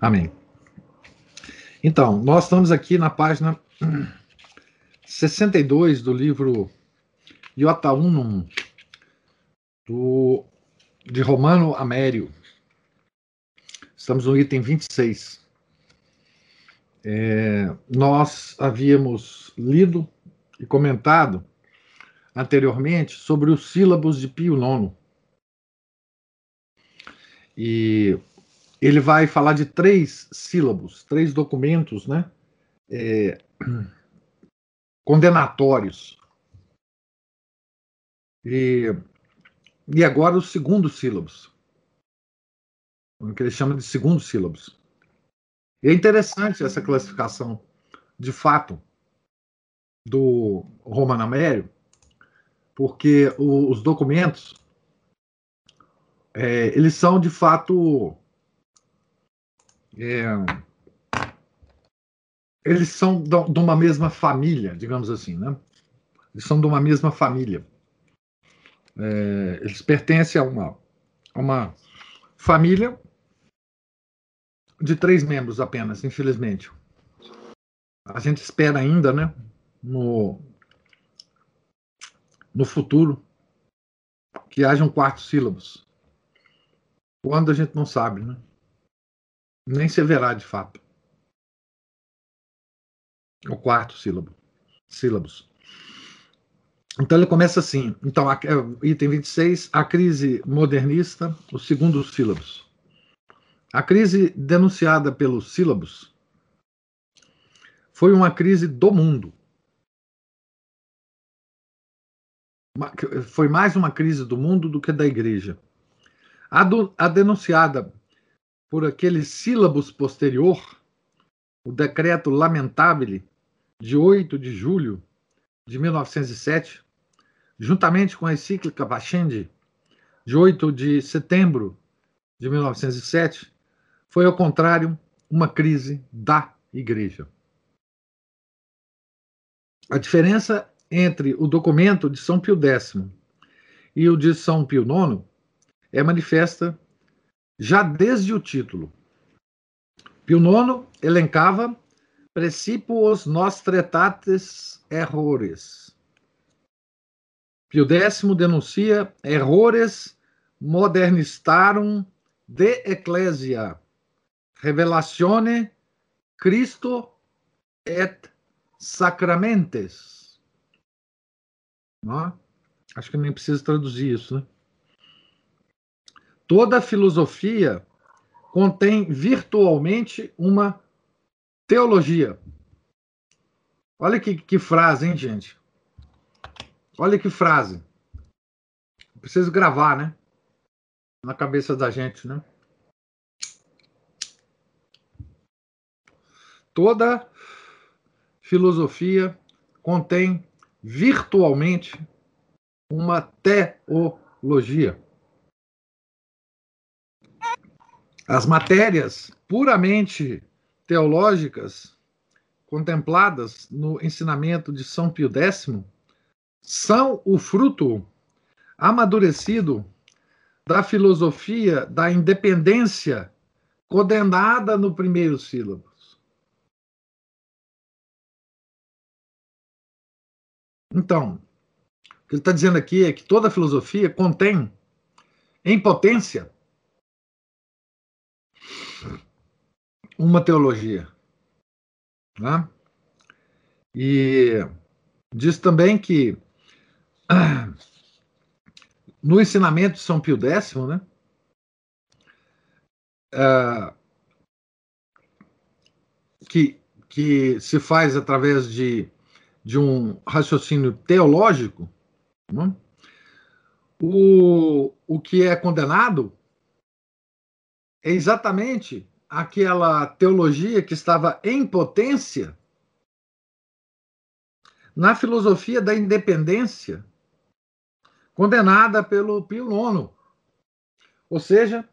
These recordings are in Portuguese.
Amém. Então, nós estamos aqui na página 62 do livro Iota Unum, do, de Romano Amério. Estamos no item 26. É, nós havíamos lido e comentado anteriormente sobre os sílabos de Pio IX. E ele vai falar de três sílabos, três documentos, né? É, condenatórios. E, e agora os segundos sílabos, o que ele chama de segundos sílabos. E é interessante essa classificação, de fato, do Romano Amério, porque os documentos é, eles são de fato é, eles são de uma mesma família, digamos assim, né? Eles são de uma mesma família. É, eles pertencem a uma, a uma família de três membros apenas, infelizmente. A gente espera ainda, né? No, no futuro, que hajam quatro sílabos. Quando a gente não sabe, né? Nem se verá de fato. O quarto sílabo. Sílabos. Então ele começa assim. Então, a, é, item 26, a crise modernista, os segundos sílabos. A crise denunciada pelos sílabos foi uma crise do mundo. Foi mais uma crise do mundo do que da igreja. A, do, a denunciada por aqueles sílabos posterior, o decreto lamentável de 8 de julho de 1907, juntamente com a encíclica Pascendi, de 8 de setembro de 1907, foi, ao contrário, uma crise da Igreja. A diferença entre o documento de São Pio X e o de São Pio IX é manifesta já desde o título. Pio IX elencava Precipios nostretates errores. Pio X denuncia errores modernistarum de ecclesia, revelatione Cristo et sacramentes. Não? Acho que nem preciso traduzir isso, né? Toda filosofia contém virtualmente uma teologia. Olha que, que frase, hein, gente? Olha que frase. Preciso gravar, né? Na cabeça da gente, né? Toda filosofia contém virtualmente uma teologia. As matérias puramente teológicas contempladas no ensinamento de São Pio X são o fruto amadurecido da filosofia da independência condenada no primeiro sílabo. Então, o que ele está dizendo aqui é que toda filosofia contém, em potência, uma teologia. Né? E diz também que no ensinamento de São Pio X, né, uh, que, que se faz através de, de um raciocínio teológico, né, o, o que é condenado é exatamente aquela teologia que estava em potência na filosofia da independência, condenada pelo Pio IX. Ou seja,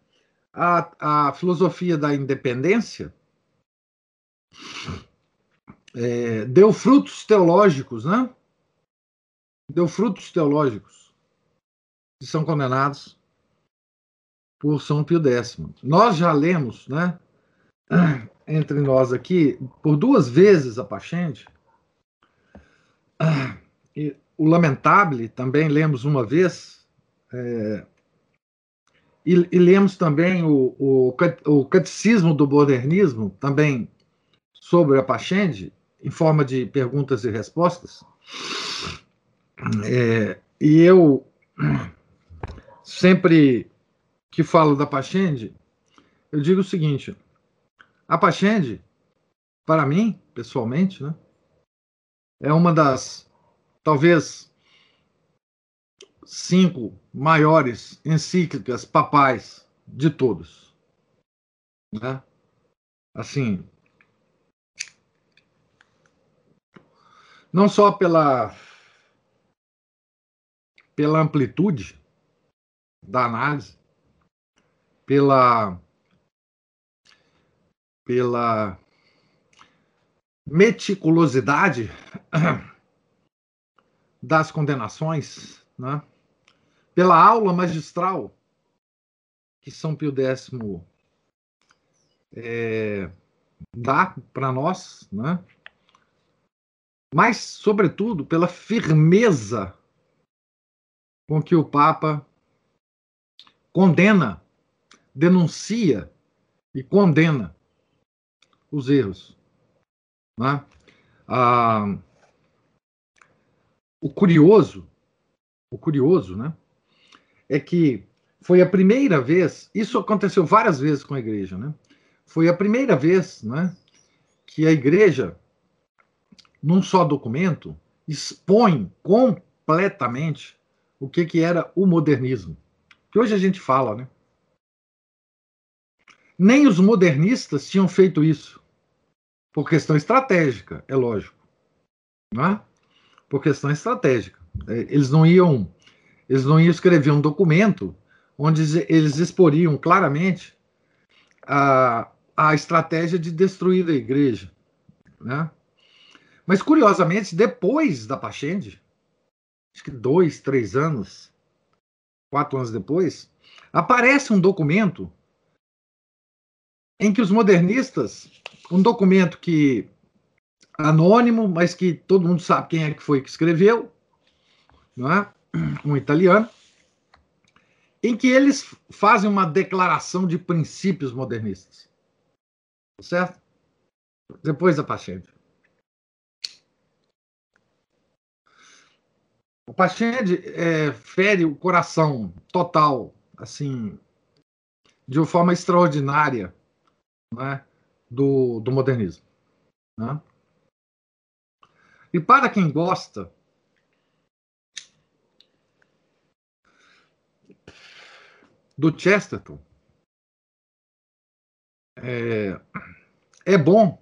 a, a filosofia da independência é, deu frutos teológicos, né? Deu frutos teológicos que são condenados por São Pio X. Nós já lemos, né? Entre nós aqui, por duas vezes a Pachende, e o Lamentable também lemos uma vez, é, e, e, lemos também o, o, o, Catecismo do Modernismo, também sobre a Pachende, em forma de perguntas e respostas. É, e eu sempre que falo da Pachende, eu digo o seguinte: a Pachende, para mim, pessoalmente, né, é uma das, talvez, cinco maiores encíclicas papais de todos. Né? Assim, não só pela pela amplitude da análise, pela pela meticulosidade das condenações, né? pela aula magistral que São Pio X é, dá para nós, né? mas, sobretudo, pela firmeza com que o Papa condena, denuncia e condena os erros. Né? Ah, o curioso, o curioso, né, é que foi a primeira vez, isso aconteceu várias vezes com a igreja, né? Foi a primeira vez, né, que a igreja num só documento, expõe completamente o que, que era o modernismo. Que hoje a gente fala, né? Nem os modernistas tinham feito isso. Por questão estratégica, é lógico. Não é? Por questão estratégica. É, eles não iam, eles não iam escrever um documento onde eles exporiam claramente a, a estratégia de destruir a igreja. Né? Mas, curiosamente, depois da Pachende, acho que dois, três anos, quatro anos depois, aparece um documento em que os modernistas, um documento que anônimo, mas que todo mundo sabe quem é que foi que escreveu, não é? um italiano, em que eles fazem uma declaração de princípios modernistas. Certo? Depois da Pachende. O Pachende é, fere o coração total, assim, de uma forma extraordinária, né, do, do modernismo. Né? E para quem gosta do Chesterton, é, é bom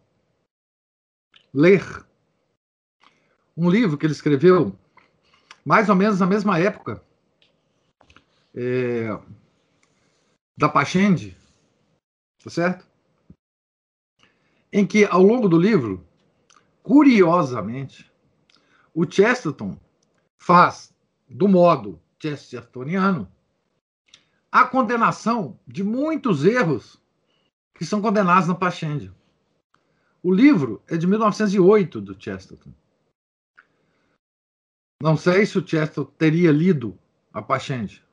ler um livro que ele escreveu mais ou menos na mesma época é, da Pachende, tá certo? Em que, ao longo do livro, curiosamente, o Chesterton faz, do modo chestertoniano, a condenação de muitos erros que são condenados na Pachende. O livro é de 1908 do Chesterton. Não sei se o Chester teria lido a Pachende.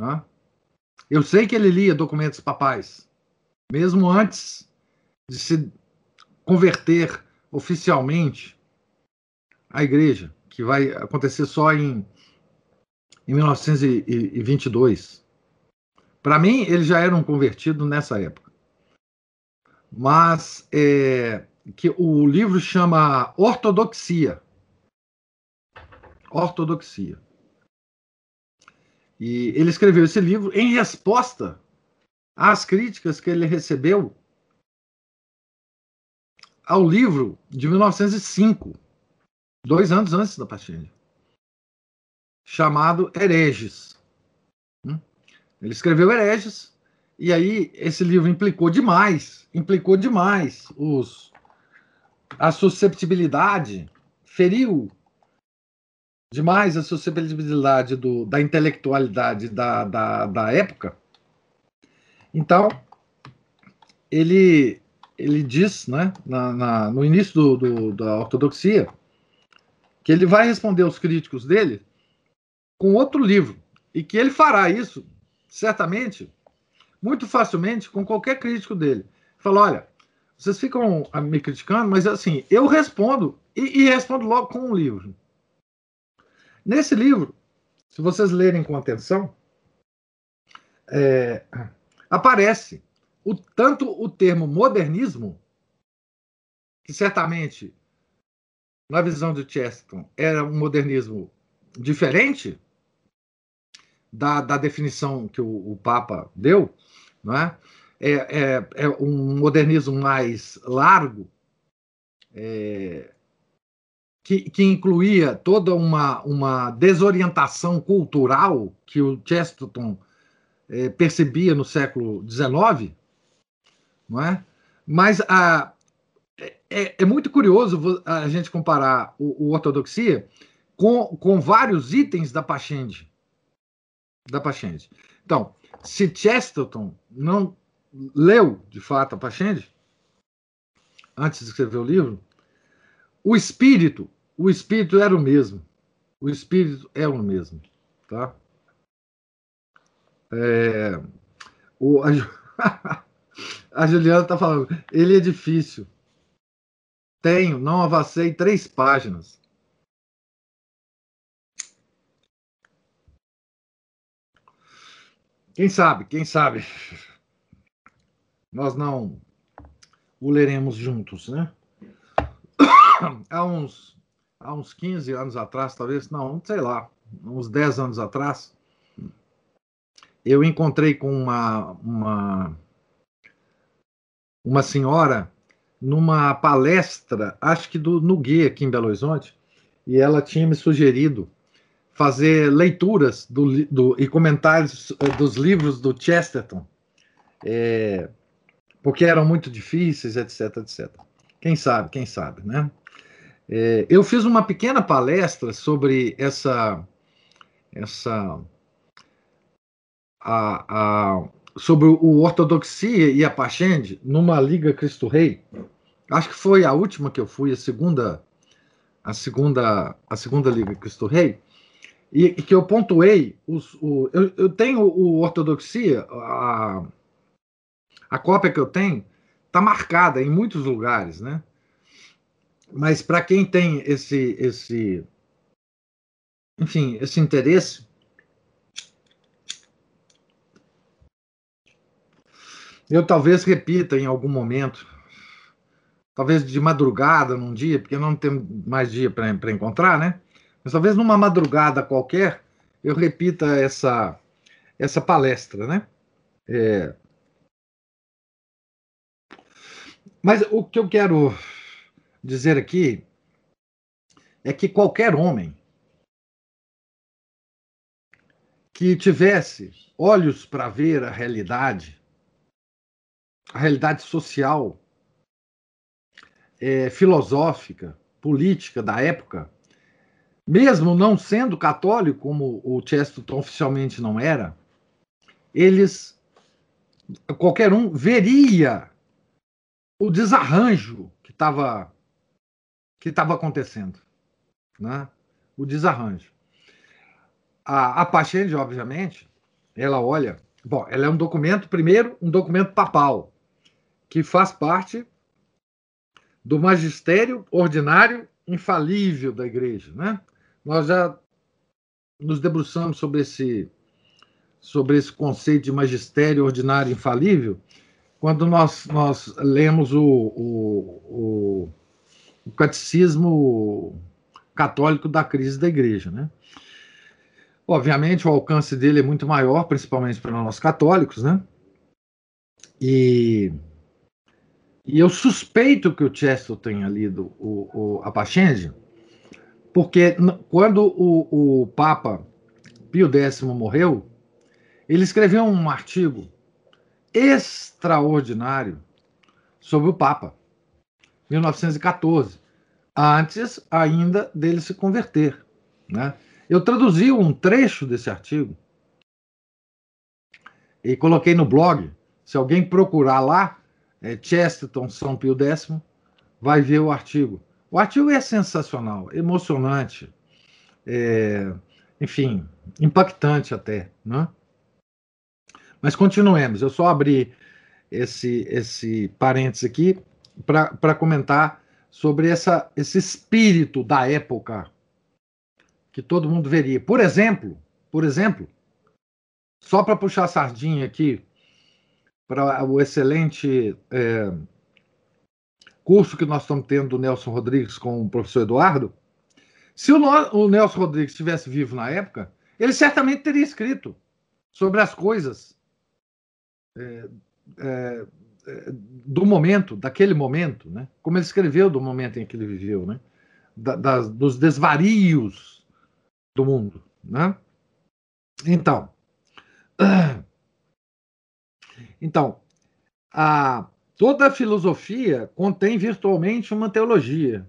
Né? Eu sei que ele lia documentos papais, mesmo antes de se converter oficialmente à igreja, que vai acontecer só em, em 1922. Para mim, ele já era um convertido nessa época. Mas é, que o livro chama Ortodoxia ortodoxia. E ele escreveu esse livro em resposta às críticas que ele recebeu ao livro de 1905, dois anos antes da Pachende, chamado Hereges. Hum? Ele escreveu Hereges, e aí esse livro implicou demais, implicou demais os, a susceptibilidade, feriu demais a susceptibilidade do, da intelectualidade da, da, da época. Então, ele, ele diz, né, na, na, no início do, do, da ortodoxia, que ele vai responder aos críticos dele com outro livro, e que ele fará isso, certamente, muito facilmente, com qualquer crítico dele. Fala, olha, vocês ficam me criticando, mas assim, eu respondo, e, e respondo logo com um livro. Nesse livro, se vocês lerem com atenção, é, aparece o, tanto o termo modernismo, que certamente, na visão de Chesterton, era um modernismo diferente da, da definição que o, o Papa deu, não é? É, é, é, um modernismo mais largo, é, que, que, incluía toda uma, uma desorientação cultural que o Chesterton é, percebia no século XIX, não é? Mas a, é, é, muito curioso a gente comparar o, o ortodoxia com, com vários itens da Pachende. Da Pachende. Então, se Chesterton não leu, de fato, a Pachende, antes de escrever o livro, o espírito, o espírito era o mesmo. O espírito é o mesmo, tá? É, o, a, a Juliana está falando, ele é difícil. Tenho, não avancei três páginas. Quem sabe, quem sabe? Nós não o leremos juntos, né? Há uns, há uns 15 anos atrás, talvez, não, sei lá, uns 10 anos atrás, eu encontrei com uma, uma, uma senhora numa palestra, acho que do Nuguê, aqui em Belo Horizonte, e ela tinha me sugerido fazer leituras do, do, e comentários eh, dos livros do Chesterton, é, porque eram muito difíceis, etc, etc. Quem sabe, quem sabe, né? É, eu fiz uma pequena palestra sobre essa, essa a, a, sobre o ortodoxia e a Pachende numa liga Cristo Rei. Acho que foi a última que eu fui, a segunda, a segunda, a segunda liga Cristo Rei, e, e que eu pontuei os, o, eu, eu, tenho o ortodoxia, a, a cópia que eu tenho está marcada em muitos lugares, né? Mas para quem tem esse, esse, enfim, esse interesse, eu talvez repita em algum momento, talvez de madrugada num dia, porque não tem mais dia para encontrar, né? Mas talvez numa madrugada qualquer eu repita essa essa palestra, né? É, Mas o que eu quero dizer aqui é que qualquer homem que tivesse olhos para ver a realidade, a realidade social, é, filosófica, política da época, mesmo não sendo católico, como o Chesterton oficialmente não era, eles, qualquer um, veria o desarranjo que estava que estava acontecendo, né? O desarranjo. A, a Pachende, obviamente, ela olha, bom, ela é um documento, primeiro, um documento papal que faz parte do magistério ordinário infalível da igreja, né? Nós já nos debruçamos sobre esse sobre esse conceito de magistério ordinário infalível quando nós, nós lemos o, o, o, catecismo católico da crise da igreja. Né? Obviamente, o alcance dele é muito maior, principalmente para nós católicos, né? E, E eu suspeito que o Chesterton tenha lido o, o, a Pachende, porque quando o, o Papa Pio X morreu, ele escreveu um artigo extraordinário sobre o Papa, 1914, antes ainda dele se converter. Né? Eu traduzi um trecho desse artigo e coloquei no blog. Se alguém procurar lá, é Chesterton São Pio X, vai ver o artigo. O artigo é sensacional, emocionante, é, enfim, impactante até. Né? Mas continuemos. Eu só abri esse, esse parênteses aqui para comentar sobre essa, esse espírito da época que todo mundo veria. Por exemplo, por exemplo, só para puxar a sardinha aqui para o excelente é, curso que nós estamos tendo do Nelson Rodrigues com o professor Eduardo, se o, o Nelson Rodrigues estivesse vivo na época, ele certamente teria escrito sobre as coisas é, é, é do momento, daquele momento, né? como ele escreveu do momento em que ele viveu, né? Da, das, dos desvarios do mundo. Né? Então, então a, toda a filosofia contém virtualmente uma teologia.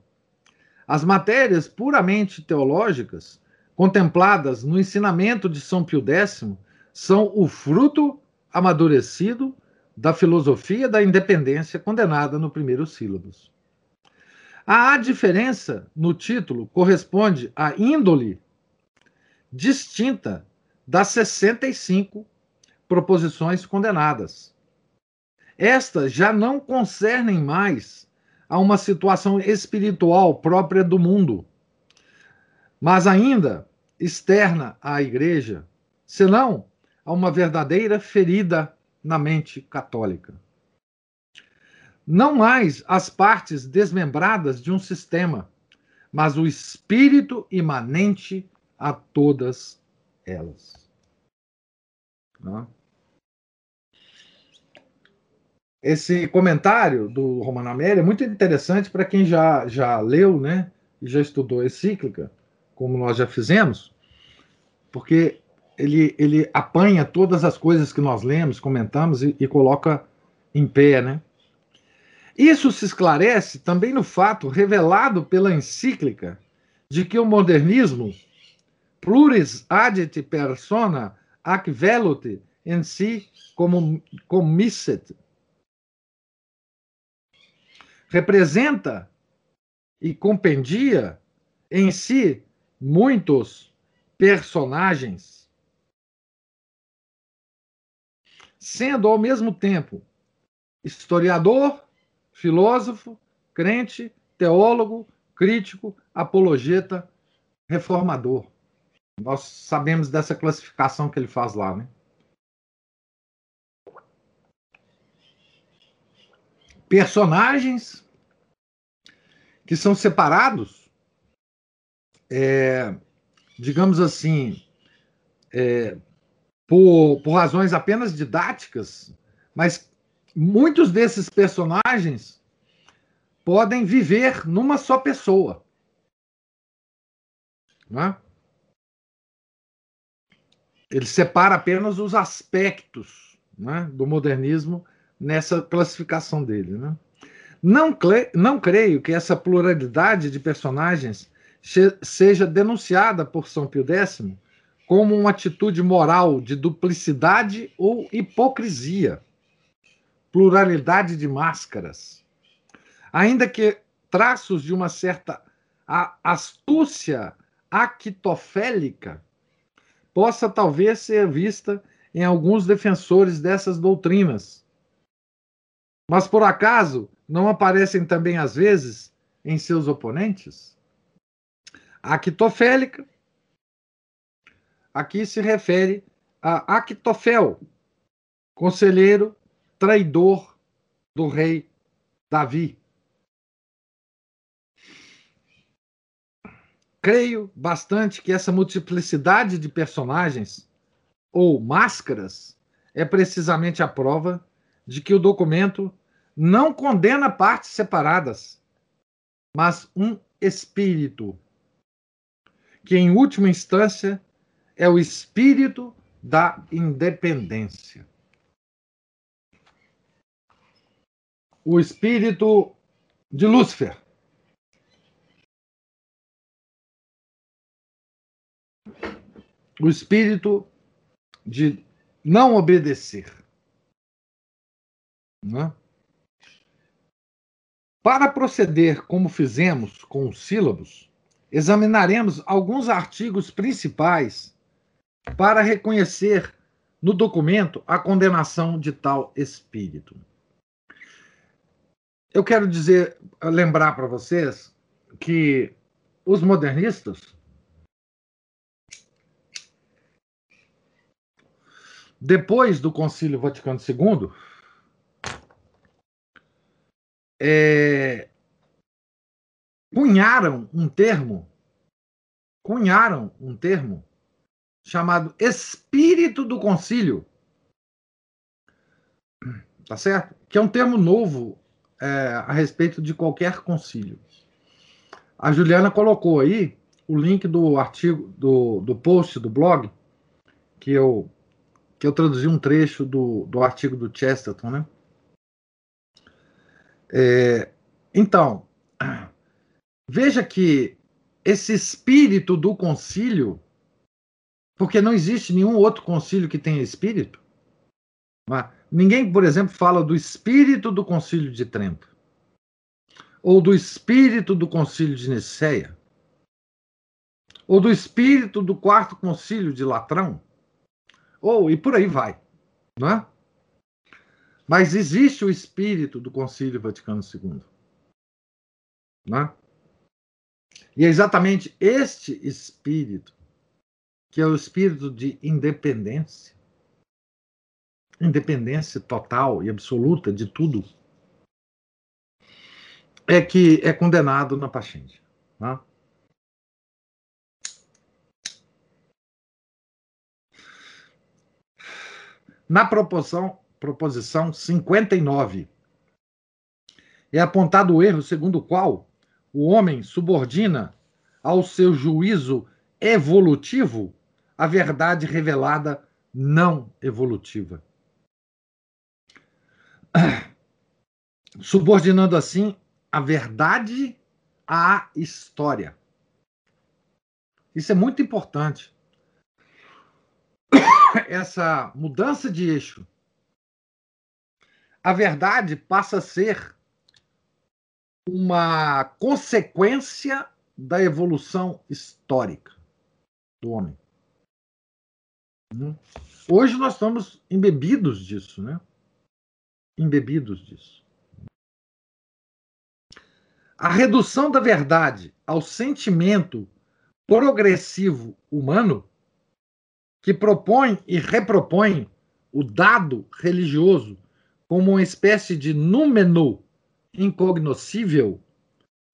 As matérias puramente teológicas, contempladas no ensinamento de São Pio X, são o fruto amadurecido da filosofia da independência condenada no primeiro sílabus. A diferença no título corresponde à índole distinta das 65 proposições condenadas. Estas já não concernem mais a uma situação espiritual própria do mundo, mas ainda externa à igreja, senão a uma verdadeira ferida na mente católica. Não mais as partes desmembradas de um sistema, mas o espírito imanente a todas elas. Né? Esse comentário do Romano Amélia é muito interessante para quem já, já leu né, e já estudou a encíclica, como nós já fizemos, porque ele, ele apanha todas as coisas que nós lemos, comentamos e, e coloca em pé. Né? Isso se esclarece também no fato revelado pela encíclica de que o modernismo pluris adit persona ac velut in si commisset. Representa e compendia em si muitos personagens, sendo ao mesmo tempo historiador, filósofo, crente, teólogo, crítico, apologeta, reformador. Nós sabemos dessa classificação que ele faz lá, né? Personagens que são separados, é, digamos assim, é, por, por razões apenas didáticas, mas muitos desses personagens podem viver numa só pessoa. Não é? ele separa apenas os aspectos né, do modernismo nessa classificação dele. Né? Não, não creio que essa pluralidade de personagens seja denunciada por São Pio X como uma atitude moral de duplicidade ou hipocrisia, pluralidade de máscaras. Ainda que traços de uma certa astúcia actofélica possa talvez ser vista em alguns defensores dessas doutrinas. Mas por acaso não aparecem também às vezes em seus oponentes? Actofélica aqui se refere a Actofel, conselheiro traidor do rei Davi. creio bastante que essa multiplicidade de personagens ou máscaras é precisamente a prova de que o documento não condena partes separadas, mas um espírito, que em última instância é o espírito da independência. O espírito de Lúcifer. O espírito de não obedecer. Né? Para proceder como fizemos com os sílabos, examinaremos alguns artigos principais para reconhecer no documento a condenação de tal espírito. Eu quero dizer, lembrar para vocês que os modernistas depois do Concílio Vaticano II é, cunharam um termo, cunharam um termo chamado espírito do concílio. Tá certo? Que é um termo novo é, a respeito de qualquer concílio. A Juliana colocou aí o link do artigo, do, do post do blog, que eu, que eu traduzi um trecho do, do artigo do Chesterton, né? É, então, veja que esse espírito do concílio, porque não existe nenhum outro concílio que tenha espírito. Ninguém, por exemplo, fala do espírito do concílio de Trento, ou do espírito do concílio de Niceia, ou do espírito do quarto concílio de Latrão, ou e por aí vai, não é? Mas existe o espírito do Concílio Vaticano II. Né? E é exatamente este espírito, que é o espírito de independência, independência total e absoluta de tudo, é que é condenado na Pachinde. Né? Na proporção proposição 59. É apontado o erro segundo o qual o homem subordina ao seu juízo evolutivo a verdade revelada não evolutiva. Subordinando assim a verdade à história. Isso é muito importante. Essa mudança de eixo a verdade passa a ser uma consequência da evolução histórica do homem. Hoje nós estamos embebidos disso, né? Embebidos disso. A redução da verdade ao sentimento progressivo humano, que propõe e repropõe o dado religioso como uma espécie de númeno incognoscível,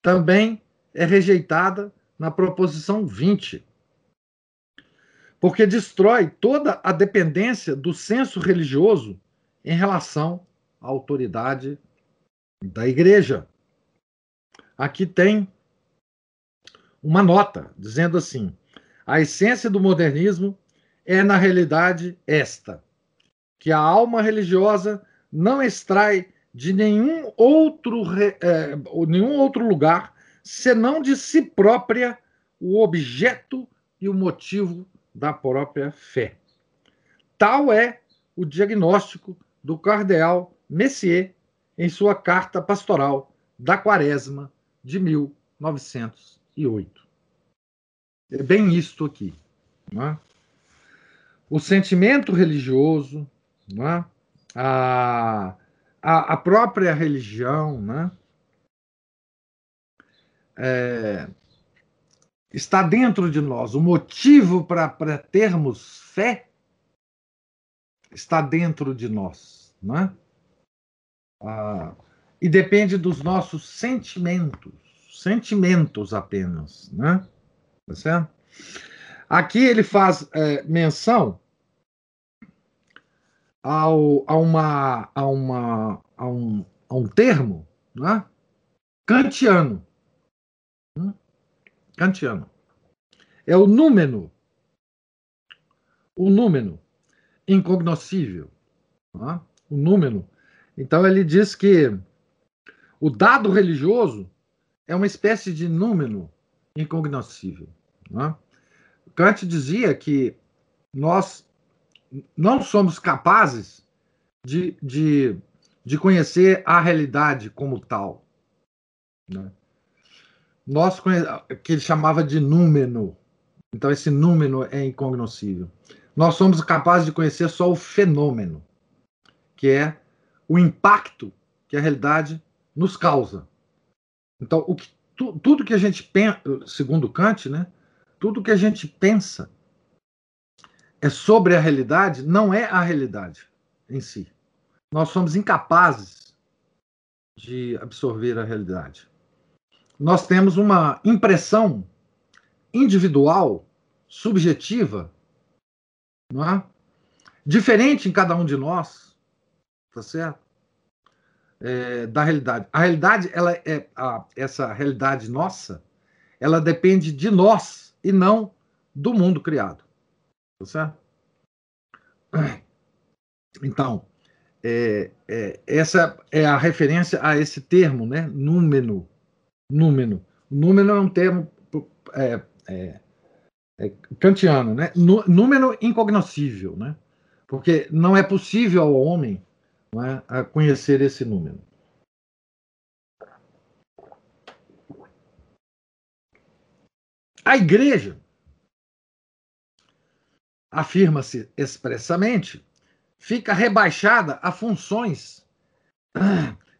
também é rejeitada na proposição 20. Porque destrói toda a dependência do senso religioso em relação à autoridade da igreja. Aqui tem uma nota dizendo assim: a essência do modernismo é, na realidade, esta, que a alma religiosa não extrai de nenhum outro, é, nenhum outro lugar senão de si própria o objeto e o motivo da própria fé. Tal é o diagnóstico do cardeal Messier em sua carta pastoral da Quaresma de 1908. É bem isto aqui. É? O sentimento religioso, não é? A, a, a própria religião, né? É, está dentro de nós. O motivo para termos fé está dentro de nós, né? E depende dos nossos sentimentos, sentimentos apenas, né? Tá certo? Aqui ele faz é, menção ao, a, uma, a, uma, a, um, a um termo né, kantiano. Hum? Kantiano. É o número. O número incognoscível. Né? O número. Então ele diz que o dado religioso é uma espécie de número incognoscível. Né? Kant dizia que nós não somos capazes de, de, de conhecer a realidade como tal. Né? Nós que ele chamava de número. Então, esse número é incognoscível. Nós somos capazes de conhecer só o fenômeno, que é o impacto que a realidade nos causa. Então, o que, tu, tudo que a gente pensa, segundo Kant, né, tudo que a gente pensa é sobre a realidade, não é a realidade em si. Nós somos incapazes de absorver a realidade. Nós temos uma impressão individual, subjetiva, não é? diferente em cada um de nós, tá certo? É, da realidade. A realidade, ela é a, essa realidade nossa, ela depende de nós e não do mundo criado, tá certo? Então, é, é, essa é a referência a esse termo, né? Número. Número. Número é um termo é, é, é, kantiano, né? Número incognoscível, né? Porque não é possível ao homem é, conhecer esse número. A igreja afirma-se expressamente, fica rebaixada a funções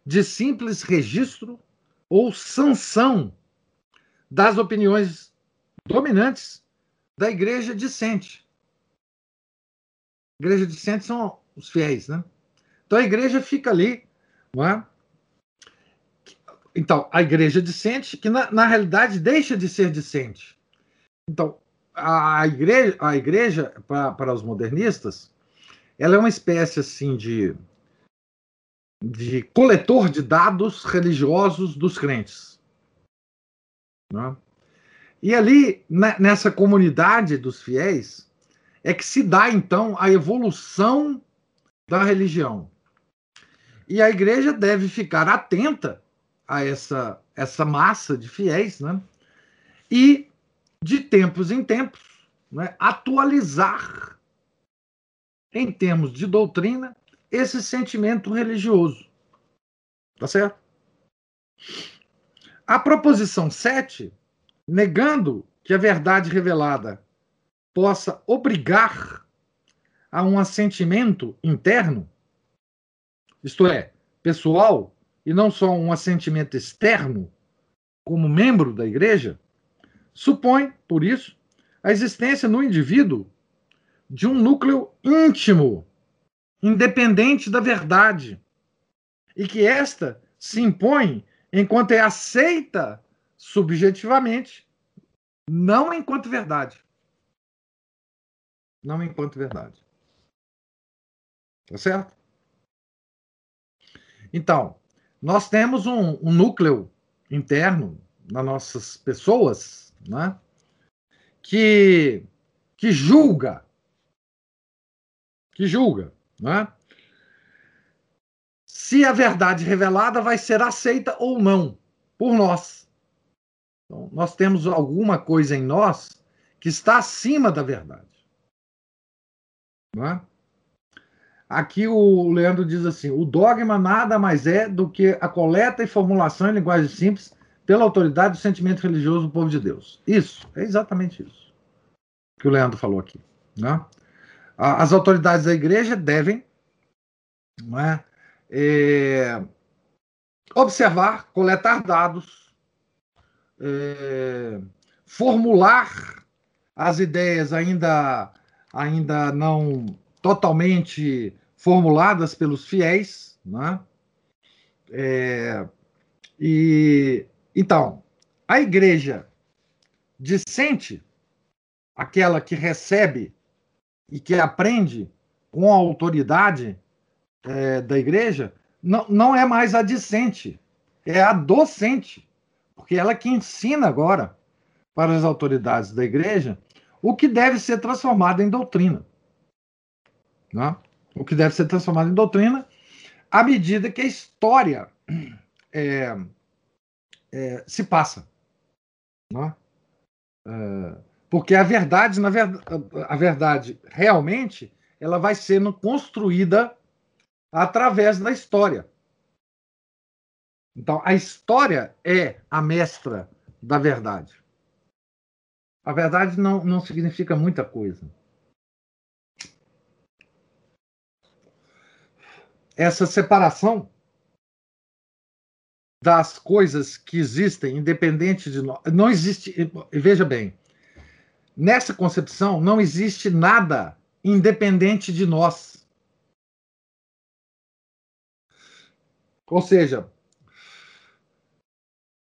de simples registro ou sanção das opiniões dominantes da igreja dissente. Igreja dissente são os fiéis, né? Então a igreja fica ali, não é? Então, a igreja dissente, que na, na realidade deixa de ser dissente. Então, a igreja, a igreja para, os modernistas, ela é uma espécie assim de, de coletor de dados religiosos dos crentes. Né? E ali, nessa comunidade dos fiéis, é que se dá, então, a evolução da religião. E a igreja deve ficar atenta a essa, essa massa de fiéis, né? E, de tempos em tempos, né, atualizar, em termos de doutrina, esse sentimento religioso. Tá certo? A proposição 7 negando que a verdade revelada possa obrigar a um assentimento interno, isto é, pessoal, e não só um assentimento externo, como membro da igreja, supõe, por isso, a existência no indivíduo de um núcleo íntimo, independente da verdade, e que esta se impõe enquanto é aceita subjetivamente, não enquanto verdade. Não enquanto verdade. Tá certo? Então, nós temos um, um núcleo interno nas nossas pessoas, né, que, que julga, que julga, né, se a verdade revelada vai ser aceita ou não por nós. Então, nós temos alguma coisa em nós que está acima da verdade. Não é? Aqui o Leandro diz assim: o dogma nada mais é do que a coleta e formulação em linguagem simples pela autoridade do sentimento religioso do povo de Deus. Isso, é exatamente isso que o Leandro falou aqui. Né? As autoridades da igreja devem é, é, observar, coletar dados é, formular as ideias ainda, ainda não totalmente formuladas pelos fiéis, né? É, e então a igreja dissente, aquela que recebe e que aprende com a autoridade é, da igreja, não, não é mais a discente, é a docente, porque ela que ensina agora para as autoridades da igreja o que deve ser transformado em doutrina. Né? O que deve ser transformado em doutrina à medida que a história é, é, se passa. Né? É, porque a verdade, na verdade, a verdade realmente, ela vai sendo construída através da história. Então, a história é a mestra da verdade. A verdade não, não significa muita coisa. Essa separação das coisas que existem, independente de nós, não existe. Veja bem, nessa concepção não existe nada independente de nós. Ou seja,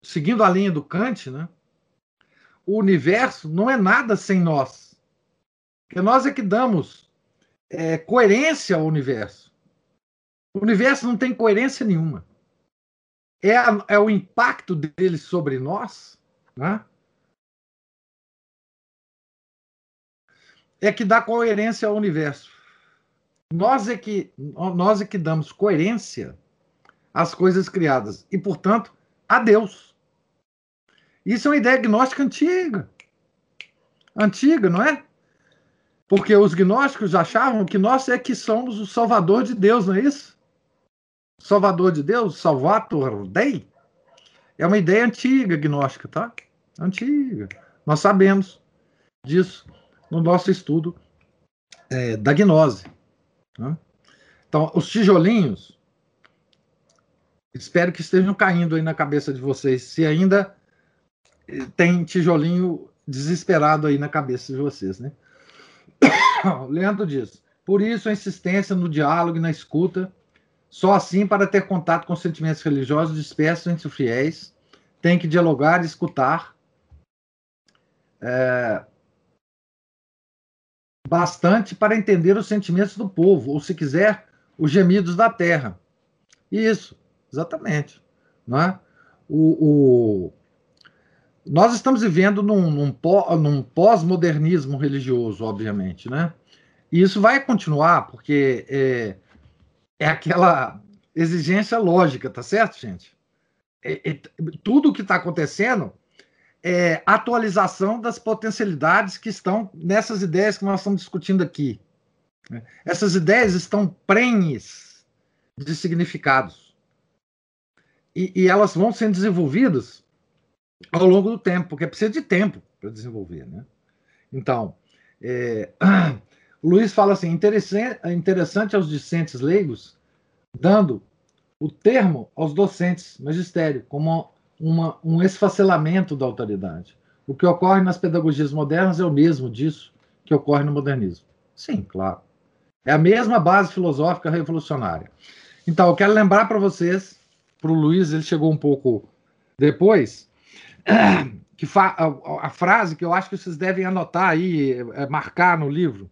seguindo a linha do Kant, né, o universo não é nada sem nós. Porque nós é que damos é, coerência ao universo. O universo não tem coerência nenhuma. É, a, é o impacto dele sobre nós né, é que dá coerência ao universo. Nós é que, nós é que damos coerência às coisas criadas e, portanto, a Deus. Isso é uma ideia gnóstica antiga. Antiga, não é? Porque os gnósticos achavam que nós é que somos o salvador de Deus, não é isso? Salvador de Deus, Salvator Dei, é uma ideia antiga gnóstica, tá? Antiga. Nós sabemos disso no nosso estudo é, da gnose. Né? Então, os tijolinhos Espero que estejam caindo aí na cabeça de vocês. Se ainda eh, tem tijolinho desesperado aí na cabeça de vocês, né? Leandro diz: por isso a insistência no diálogo e na escuta, só assim para ter contato com sentimentos religiosos dispersos entre os fiéis, tem que dialogar e escutar é, bastante para entender os sentimentos do povo, ou se quiser, os gemidos da terra. Isso. Exatamente. Não é? o, o... Nós estamos vivendo num, num, num pós-modernismo religioso, obviamente, né? E isso vai continuar, porque é, é aquela exigência lógica, tá certo, gente? É, é, tudo o que está acontecendo é atualização das potencialidades que estão nessas ideias que nós estamos discutindo aqui. Né? Essas ideias estão prenhes de significados e, e, elas vão sendo desenvolvidas ao longo do tempo, porque precisa de tempo para desenvolver. Né? Então, é, Luiz fala assim: interessante, interessante aos discentes leigos, dando o termo aos docentes magistério, como uma, um esfacelamento da autoridade. O que ocorre nas pedagogias modernas é o mesmo disso que ocorre no modernismo. Sim, claro. É a mesma base filosófica revolucionária. Então, eu quero lembrar para vocês para o Luiz, ele chegou um pouco depois, que a, a, frase que eu acho que vocês devem anotar aí, é, marcar no livro.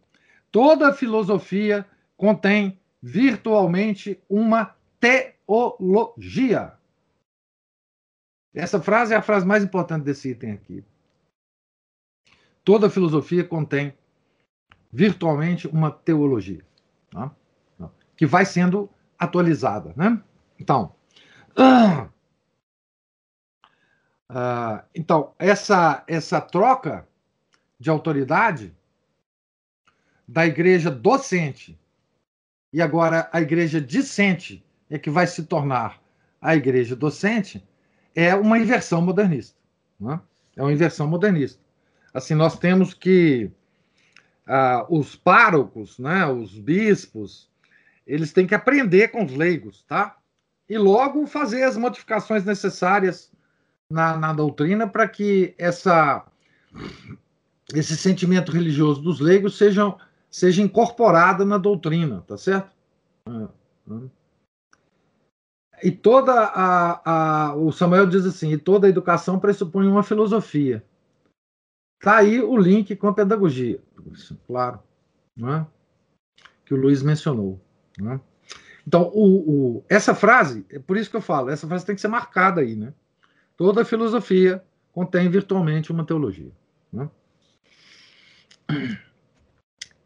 Toda filosofia contém virtualmente uma teologia. Essa frase é a frase mais importante desse item aqui. Toda filosofia contém virtualmente uma teologia, tá? que vai sendo atualizada. Né? Então, ah, ah, então, essa, essa troca de autoridade da igreja docente e agora a igreja discente é que vai se tornar a igreja docente é uma inversão modernista. Né? É uma inversão modernista. Assim, nós temos que ah, os párocos, né, os bispos, eles têm que aprender com os leigos, tá? e logo fazer as modificações necessárias na, na doutrina para que essa, esse sentimento religioso dos leigos seja, seja incorporado na doutrina, tá certo? É, é. E toda a, a, o Samuel diz assim, e toda a educação pressupõe uma filosofia. Tá aí o link com a pedagogia, claro, não é? que o Luiz mencionou. Não é? Então, o, o, essa frase, é por isso que eu falo, essa frase tem que ser marcada aí, né? Toda filosofia contém virtualmente uma teologia. Né?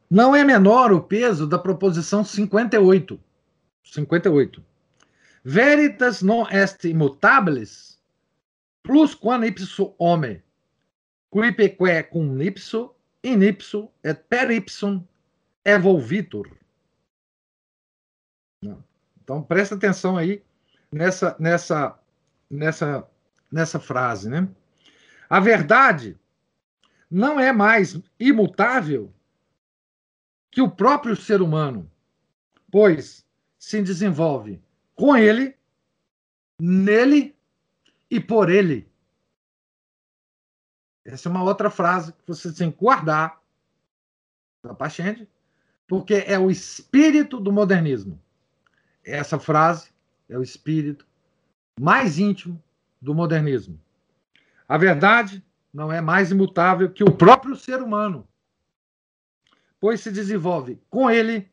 Não é menor o peso da proposição 58. 58. Veritas non est immutabilis, plus quam ipso homem, quipeque cum ipso, in ipso et per ipsum evolvitur. Então presta atenção aí nessa nessa nessa nessa frase, né? A verdade não é mais imutável que o próprio ser humano, pois se desenvolve com ele, nele e por ele. Essa é uma outra frase que você tem que guardar da Pachende, porque é o espírito do modernismo. Essa frase é o espírito mais íntimo do modernismo. A verdade não é mais imutável que o próprio ser humano, pois se desenvolve com ele,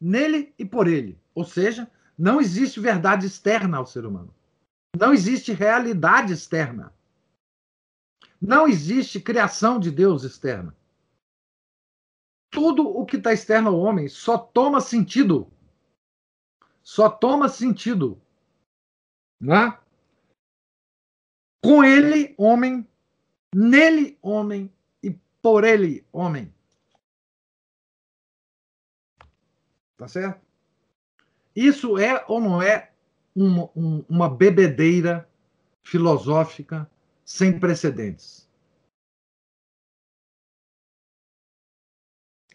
nele e por ele. Ou seja, não existe verdade externa ao ser humano. Não existe realidade externa. Não existe criação de Deus externa. Tudo o que está externo ao homem só toma sentido. Só toma sentido. Né? Com ele, homem, nele, homem, e por ele, homem. Tá certo? Isso é ou não é uma, um, uma bebedeira filosófica sem precedentes?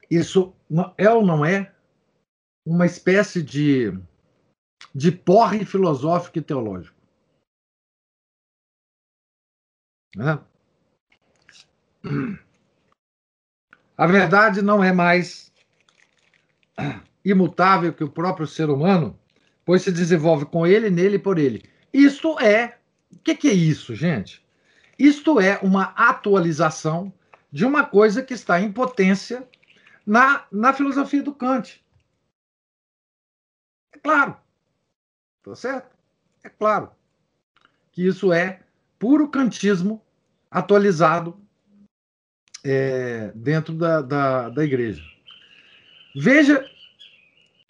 Isso é ou não é uma espécie de, de porre filosófico e teológico? Né? A verdade não é mais imutável que o próprio ser humano, pois se desenvolve com ele, nele e por ele. Isto é. O que, que é isso, gente? Isto é uma atualização de uma coisa que está em potência na, na filosofia do Kant. É claro. Tá certo? É claro que isso é puro kantismo atualizado é, dentro da, da, da igreja. Veja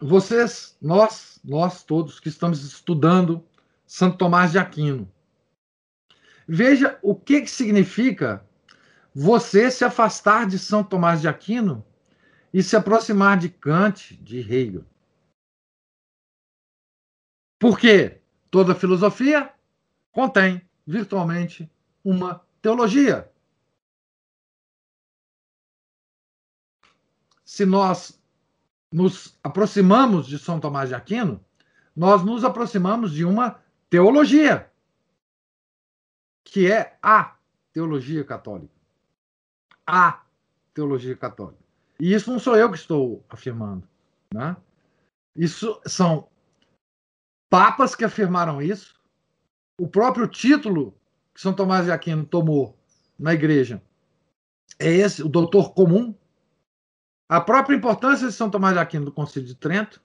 vocês, nós, nós todos que estamos estudando Santo Tomás de Aquino, veja o que, que significa você se afastar de São Tomás de Aquino e se aproximar de Kant, de Hegel. Porque toda filosofia contém virtualmente uma teologia. Se nós nos aproximamos de São Tomás de Aquino, nós nos aproximamos de uma teologia, que é a teologia católica. A teologia católica. E isso não sou eu que estou afirmando. Né? Isso são papas que afirmaram isso. O próprio título que São Tomás de Aquino tomou na igreja é esse, o doutor comum, a própria importância de São Tomás de Aquino do Concílio de Trento,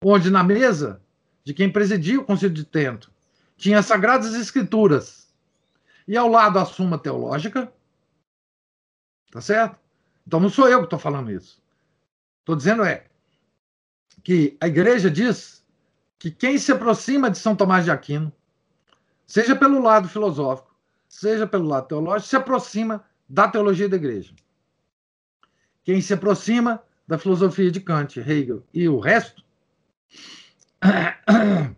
onde na mesa de quem presidia o Concílio de Trento tinha as Sagradas Escrituras e ao lado a Suma Teológica, tá certo? Então não sou eu que estou falando isso. Estou dizendo é que a igreja diz que quem se aproxima de São Tomás de Aquino, seja pelo lado filosófico, seja pelo lado teológico, se aproxima da teologia da igreja. Quem se aproxima da filosofia de Kant, Hegel e o resto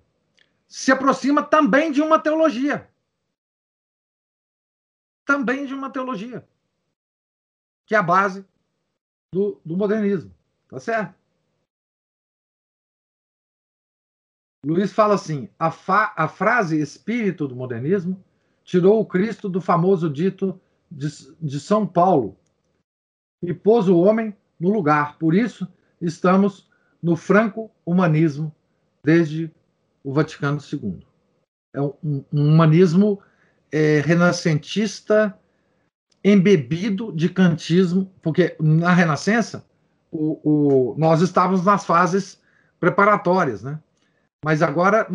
se aproxima também de uma teologia. Também de uma teologia. Que é a base do, do modernismo. Tá certo? Luiz fala assim: a, fa, a frase espírito do modernismo tirou o Cristo do famoso dito de, de São Paulo, e pôs o homem no lugar. Por isso, estamos no franco-humanismo desde o Vaticano II. É um, um humanismo é, renascentista embebido de kantismo, porque na Renascença o, o, nós estávamos nas fases preparatórias, né? mas agora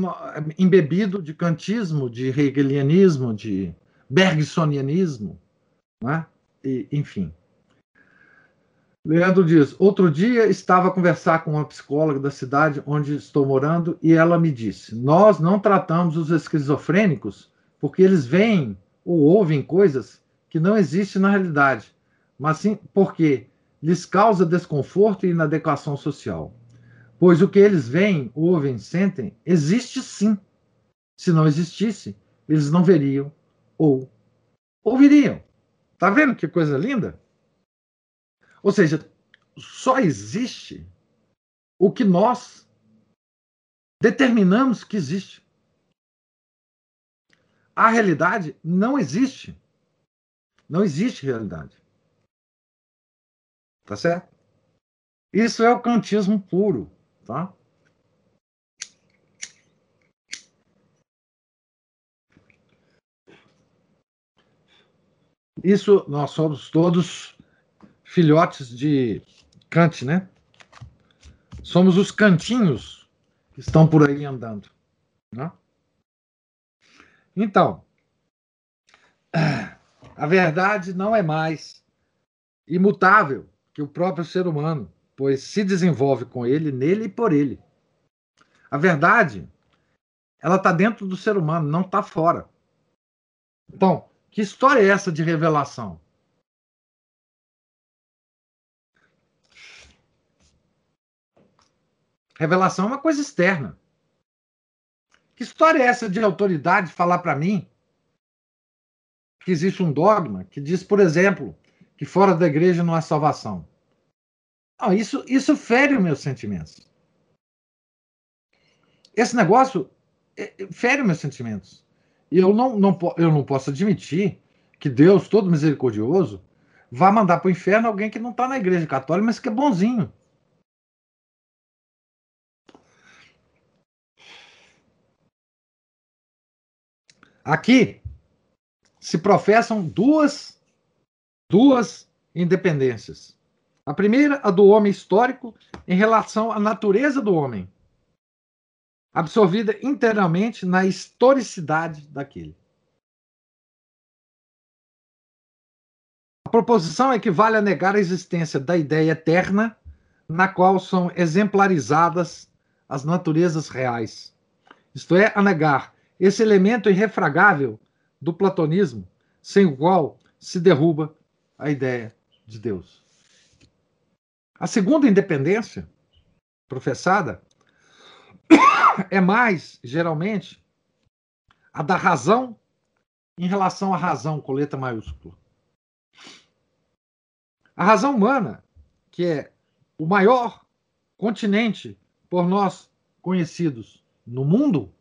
embebido de kantismo, de hegelianismo, de bergsonianismo, né? e, enfim. Leandro diz: Outro dia estava a conversar com uma psicóloga da cidade onde estou morando e ela me disse: Nós não tratamos os esquizofrênicos porque eles veem ou ouvem coisas que não existem na realidade, mas sim porque lhes causa desconforto e inadequação social. Pois o que eles veem, ouvem, sentem, existe sim. Se não existisse, eles não veriam ou ouviriam. Tá vendo que coisa linda? Ou seja, só existe o que nós determinamos que existe. A realidade não existe. Não existe realidade. Tá certo? Isso é o kantismo puro, tá? Isso nós somos todos filhotes de Kant, né? Somos os cantinhos que estão por aí andando. Né? Então, a verdade não é mais imutável que o próprio ser humano, pois se desenvolve com ele, nele e por ele. A verdade, ela está dentro do ser humano, não está fora. Então, que história é essa de revelação? Revelação é uma coisa externa. Que história é essa de autoridade falar para mim que existe um dogma que diz, por exemplo, que fora da igreja não há salvação? Não, isso, isso fere os meus sentimentos. Esse negócio é, é, fere os meus sentimentos. E eu não, não, eu não posso admitir que Deus, todo misericordioso, vá mandar para o inferno alguém que não está na igreja católica, mas que é bonzinho. Aqui se professam duas, duas independências. A primeira, a do homem histórico, em relação à natureza do homem, absorvida internamente na historicidade daquele. A proposição equivale a negar a existência da ideia eterna, na qual são exemplarizadas as naturezas reais. Isto é, a negar esse elemento irrefragável do platonismo, sem o qual se derruba a ideia de Deus. A segunda independência professada é mais, geralmente, a da razão em relação à razão, com letra maiúscula. A razão humana, que é o maior continente por nós conhecidos no mundo,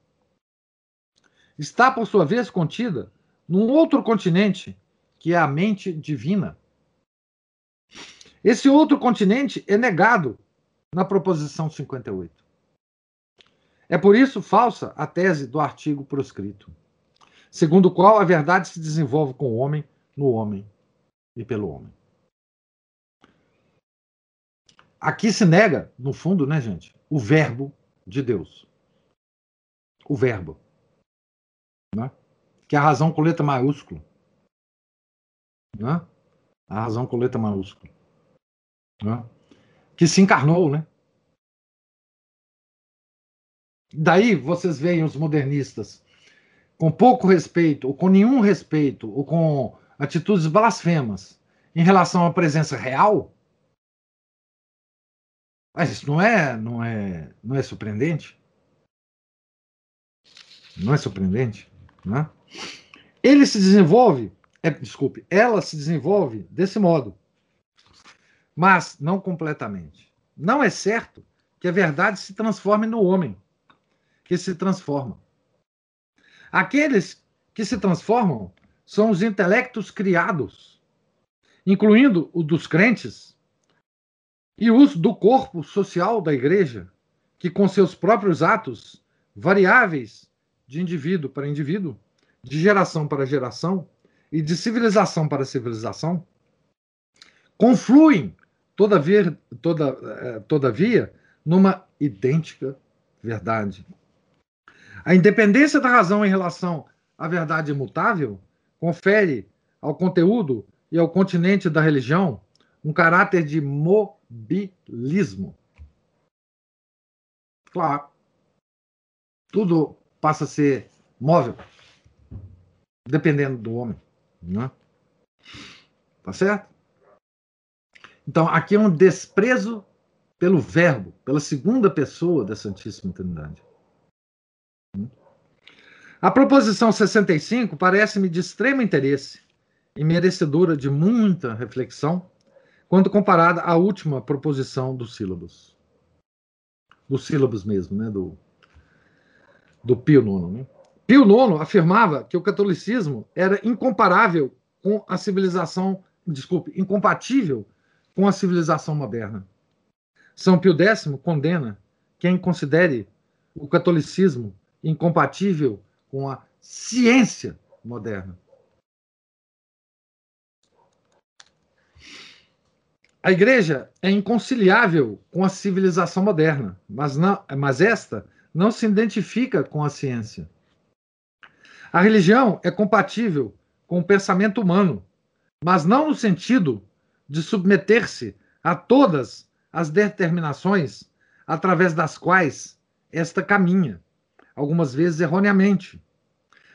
está, por sua vez, contida num outro continente, que é a mente divina. Esse outro continente é negado na proposição 58. É por isso falsa a tese do artigo proscrito, segundo o qual a verdade se desenvolve com o homem, no homem e pelo homem. Aqui se nega, no fundo, né, gente, o verbo de Deus. O verbo né? que é a razão com letra maiúscula. Né? A razão com letra maiúscula. Né? Que se encarnou, né? Daí vocês veem os modernistas com pouco respeito, ou com nenhum respeito, ou com atitudes blasfemas em relação à presença real. Mas isso não é, não é, não é surpreendente? Não é surpreendente? Né? Ele se desenvolve, é, desculpe, ela se desenvolve desse modo, mas não completamente. Não é certo que a verdade se transforme no homem, que se transforma. Aqueles que se transformam são os intelectos criados, incluindo o dos crentes e os do corpo social da igreja, que com seus próprios atos variáveis de indivíduo para indivíduo, de geração para geração e de civilização para civilização, confluem, todavia, toda, eh, todavia numa idêntica verdade A independência da razão em relação à verdade imutável confere ao conteúdo e ao continente da religião um caráter de mobilismo. Claro. Tudo passa a ser móvel, dependendo do homem. Né? Tá certo? Então, aqui é um desprezo pelo Verbo, pela segunda pessoa da Santíssima Trindade. A proposição 65 parece-me de extremo interesse e merecedora de muita reflexão quando comparada à última proposição dos sílabos. Dos sílabos mesmo, né? Do, do Pio IX. Né? Pio IX afirmava que o catolicismo era incomparável com a civilização, desculpe, incompatível com a civilização moderna. São Pio X condena quem considere o catolicismo incompatível com a ciência moderna. A igreja é inconciliável com a civilização moderna, mas, não, mas esta não se identifica com a ciência. A religião é compatível com o pensamento humano, mas não no sentido de submeter-se a todas as determinações através das quais esta caminha, algumas vezes erroneamente,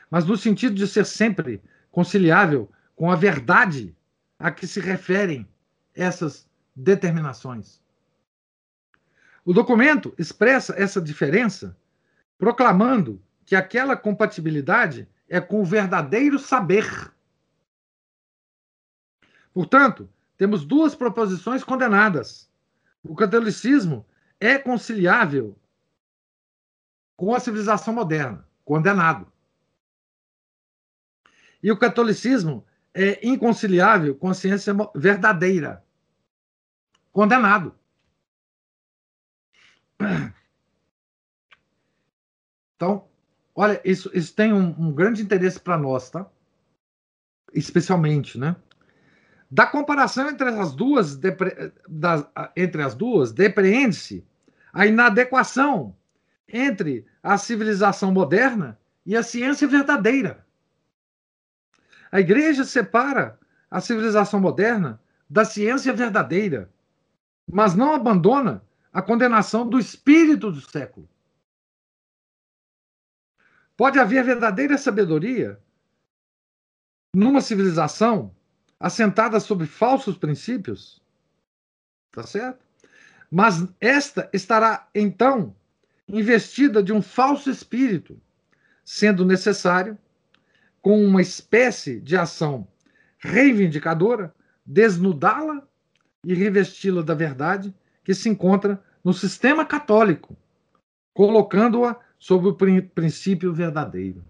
mas no sentido de ser sempre conciliável com a verdade a que se referem essas determinações. O documento expressa essa diferença, proclamando que aquela compatibilidade é com o verdadeiro saber. Portanto, temos duas proposições condenadas. O catolicismo é conciliável com a civilização moderna, condenado. E o catolicismo é inconciliável com a ciência verdadeira, condenado. Então, olha, isso, isso tem um, um grande interesse para nós, tá? Especialmente, né? Da comparação entre as duas, entre as duas, depreende-se a inadequação entre a civilização moderna e a ciência verdadeira. A igreja separa a civilização moderna da ciência verdadeira, mas não abandona a condenação do espírito do século. Pode haver verdadeira sabedoria numa civilização assentada sobre falsos princípios, tá certo? Mas esta estará então investida de um falso espírito, sendo necessário, com uma espécie de ação reivindicadora, desnudá-la e revesti-la da verdade que se encontra no sistema católico, colocando-a sob o princípio verdadeiro.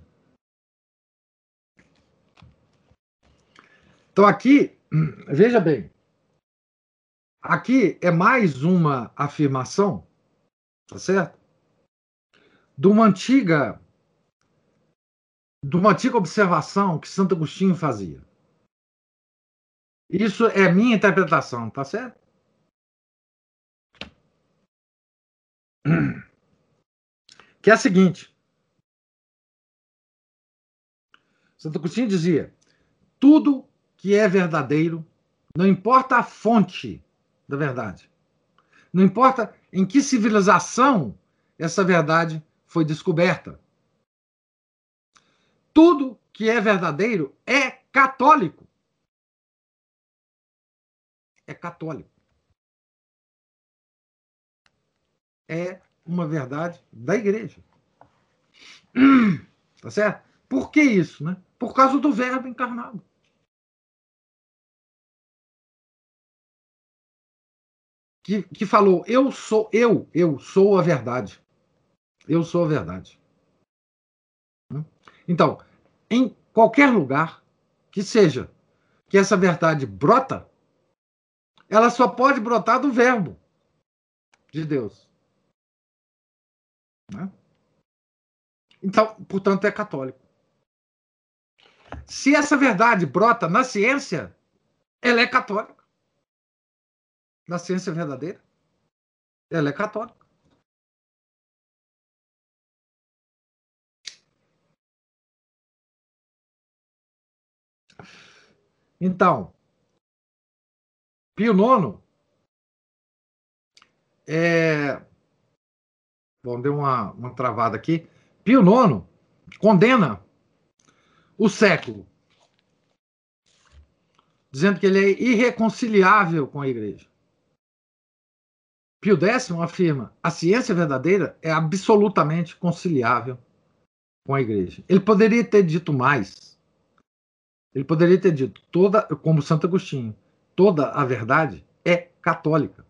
Então, aqui, veja bem, aqui é mais uma afirmação, tá certo? De uma antiga, de uma antiga observação que Santo Agostinho fazia. Isso é minha interpretação, tá certo? Que é a seguinte. Santo Agostinho dizia: tudo que é verdadeiro, não importa a fonte da verdade. Não importa em que civilização essa verdade foi descoberta. Tudo que é verdadeiro é católico. É católico. É uma verdade da igreja. Tá certo? Por que isso, né? Por causa do verbo encarnado. que, que falou: Eu sou, eu, eu sou a verdade. Eu sou a verdade. Então, em qualquer lugar que seja que essa verdade brota, ela só pode brotar do verbo de Deus. Né? Então, portanto, é católico. Se essa verdade brota na ciência, ela é católica. Na ciência verdadeira, ela é católica. Então, Pio IX é, Bom, deu uma, uma travada aqui. Pio IX condena o século, dizendo que ele é irreconciliável com a igreja. Pio X afirma: a ciência verdadeira é absolutamente conciliável com a igreja. Ele poderia ter dito mais. Ele poderia ter dito toda, como Santo Agostinho, toda a verdade é católica,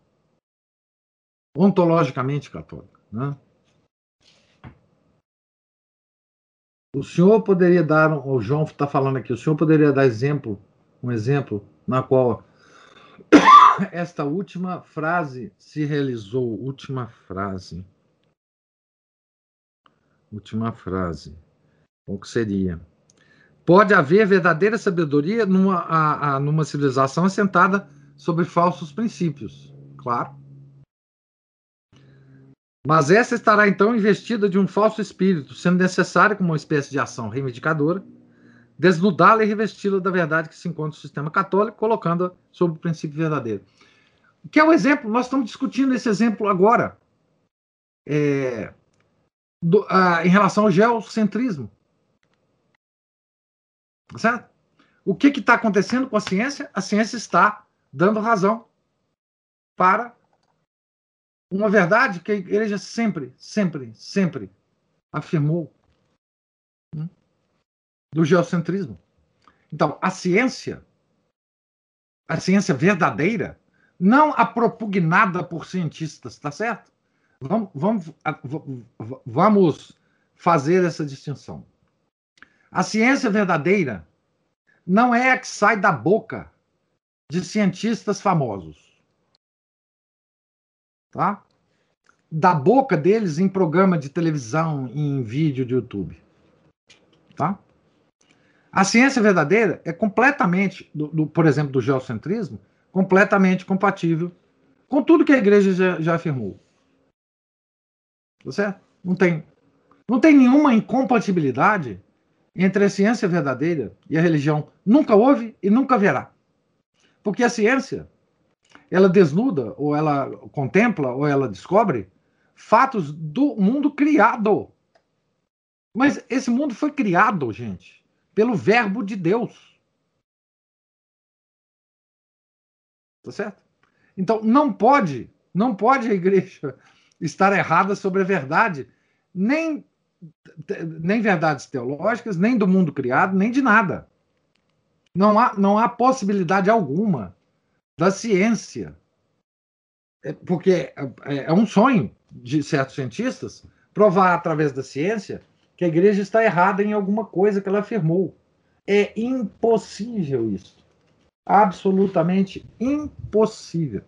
ontologicamente católica, né? O senhor poderia dar, o João está falando aqui, o senhor poderia dar exemplo, um exemplo na qual esta última frase se realizou, última frase. Última frase. O que seria? Pode haver verdadeira sabedoria numa, a, a, numa civilização assentada sobre falsos princípios. Claro. Mas essa estará então investida de um falso espírito, sendo necessária como uma espécie de ação reivindicadora, desnudá-la e revesti-la da verdade que se encontra no sistema católico, colocando-a sob o princípio verdadeiro. Que é o exemplo, nós estamos discutindo esse exemplo agora, é, do, a, em relação ao geocentrismo. Certo? O que está acontecendo com a ciência? A ciência está dando razão para uma verdade que a igreja sempre, sempre, sempre afirmou hum, do geocentrismo. Então, a ciência, a ciência verdadeira, não a propugnada por cientistas, tá certo? Vamos, vamos, vamos fazer essa distinção. A ciência verdadeira não é a que sai da boca de cientistas famosos tá? Da boca deles em programa de televisão, em vídeo de YouTube, tá? A ciência verdadeira é completamente, do, do, por exemplo, do geocentrismo, completamente compatível com tudo que a igreja já, já afirmou. Tá certo? Não tem, não tem nenhuma incompatibilidade entre a ciência verdadeira e a religião. Nunca houve e nunca haverá. Porque a ciência ela desnuda, ou ela contempla, ou ela descobre fatos do mundo criado. Mas esse mundo foi criado, gente, pelo Verbo de Deus. Tá certo? Então, não pode, não pode a igreja estar errada sobre a verdade, nem, nem verdades teológicas, nem do mundo criado, nem de nada. Não há, não há possibilidade alguma da ciência. É, porque é, é, é um sonho de certos cientistas provar através da ciência que a igreja está errada em alguma coisa que ela afirmou. É impossível isso. Absolutamente impossível.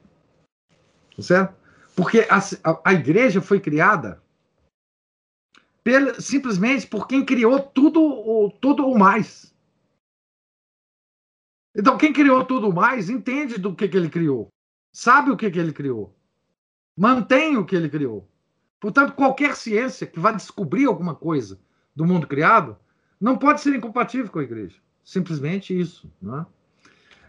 Tá certo? Porque a, a, a igreja foi criada pela, simplesmente por quem criou tudo o, tudo o mais. Então, quem criou tudo mais entende do que, que ele criou, sabe o que, que ele criou, mantém o que ele criou. Portanto, qualquer ciência que vá descobrir alguma coisa do mundo criado não pode ser incompatível com a igreja. Simplesmente isso. Não é?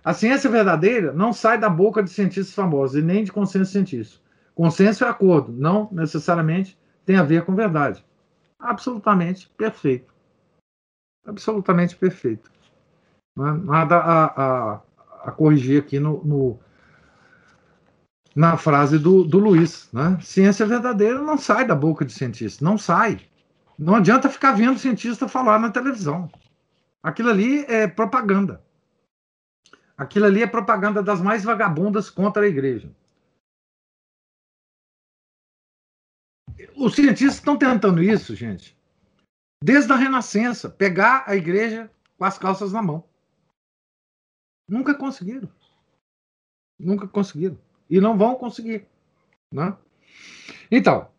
A ciência verdadeira não sai da boca de cientistas famosos e nem de consenso científico. Consenso é acordo, não necessariamente tem a ver com verdade. Absolutamente perfeito. Absolutamente perfeito. Nada a, a, a corrigir aqui no, no, na frase do, do Luiz. Né? Ciência verdadeira não sai da boca de cientista, não sai. Não adianta ficar vendo cientista falar na televisão. Aquilo ali é propaganda. Aquilo ali é propaganda das mais vagabundas contra a igreja. Os cientistas estão tentando isso, gente, desde a Renascença pegar a igreja com as calças na mão. Nunca conseguiram. Nunca conseguiram. E não vão conseguir. Né? Então,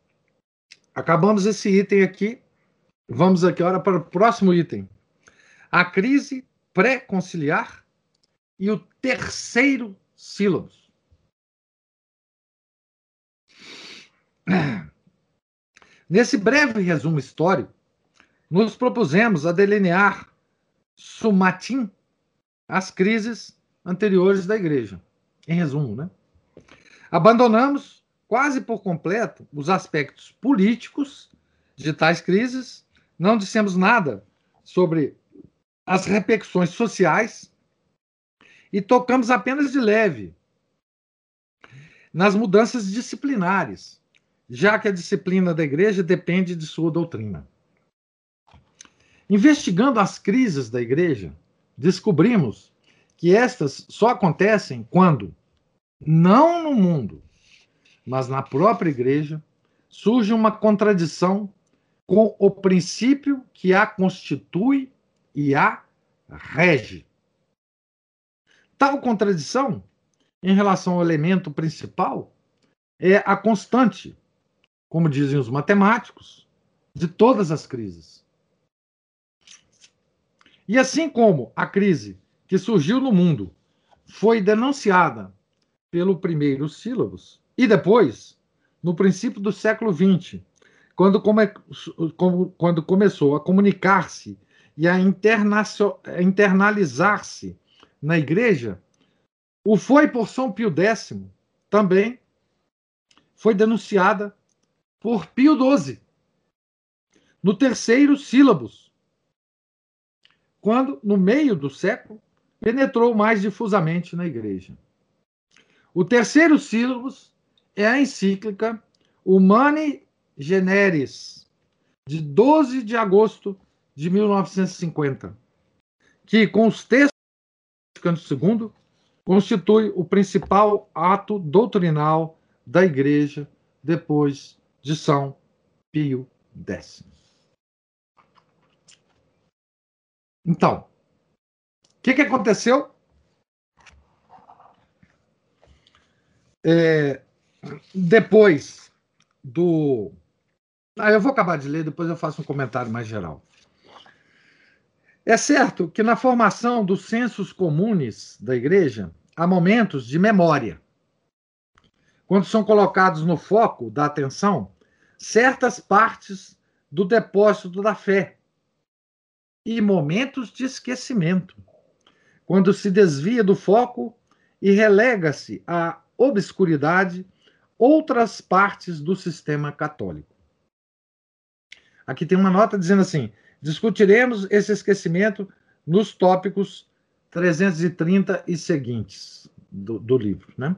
acabamos esse item aqui. Vamos aqui agora para o próximo item. A crise pré-conciliar e o terceiro sílabus. Nesse breve resumo histórico, nos propusemos a delinear Sumatim as crises anteriores da igreja. Em resumo, né? Abandonamos quase por completo os aspectos políticos de tais crises, não dissemos nada sobre as repercussões sociais e tocamos apenas de leve nas mudanças disciplinares, já que a disciplina da igreja depende de sua doutrina. Investigando as crises da igreja, descobrimos que estas só acontecem quando, não no mundo, mas na própria igreja, surge uma contradição com o princípio que a constitui e a rege. Tal contradição, em relação ao elemento principal, é a constante, como dizem os matemáticos, de todas as crises. E assim como a crise que surgiu no mundo foi denunciada pelo primeiro sílabos e depois, no princípio do século XX, quando, come, quando começou a comunicar-se e a internalizar-se na igreja, o foi por São Pio X também foi denunciada por Pio XII, no terceiro sílabus, quando, no meio do século, penetrou mais difusamente na igreja. O terceiro sílabus é a encíclica Humani Generis, de 12 de agosto de 1950, que, com os textos II, constitui o principal ato doutrinal da Igreja depois de São Pio X. Então, o que, que aconteceu? É, depois do ah, eu vou acabar de ler, depois eu faço um comentário mais geral. É certo que na formação dos censos comunes da igreja há momentos de memória, quando são colocados no foco da atenção certas partes do depósito da fé, e momentos de esquecimento, quando se desvia do foco e relega-se à obscuridade outras partes do sistema católico. Aqui tem uma nota dizendo assim: discutiremos esse esquecimento nos tópicos 330 e seguintes do, do livro. Né?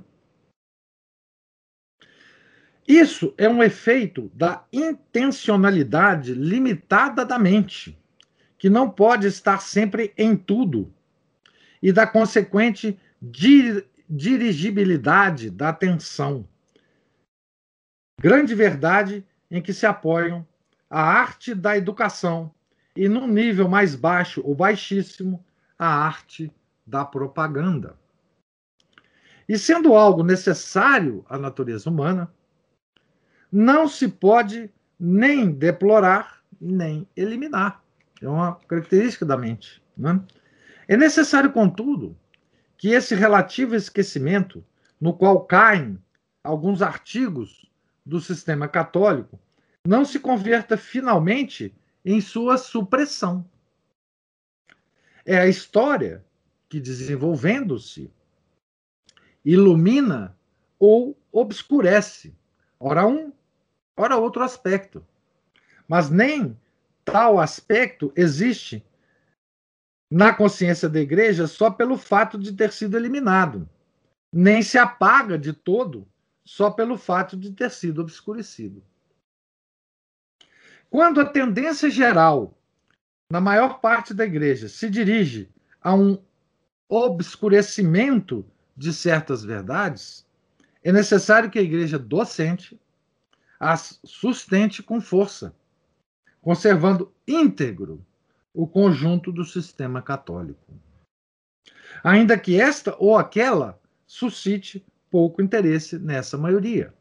Isso é um efeito da intencionalidade limitada da mente, que não pode estar sempre em tudo, e da consequente dir dirigibilidade da atenção. Grande verdade em que se apoiam a arte da educação e, num nível mais baixo ou baixíssimo, a arte da propaganda. E sendo algo necessário à natureza humana, não se pode nem deplorar, nem eliminar. É uma característica da mente. Né? É necessário, contudo, que esse relativo esquecimento, no qual caem alguns artigos do sistema católico, não se converta finalmente em sua supressão. É a história que, desenvolvendo-se, ilumina ou obscurece, ora um, ora outro aspecto. Mas nem tal aspecto existe na consciência da igreja só pelo fato de ter sido eliminado, nem se apaga de todo só pelo fato de ter sido obscurecido. Quando a tendência geral, na maior parte da igreja, se dirige a um obscurecimento de certas verdades, é necessário que a igreja docente as sustente com força, conservando íntegro o conjunto do sistema católico. Ainda que esta ou aquela suscite pouco interesse nessa maioria.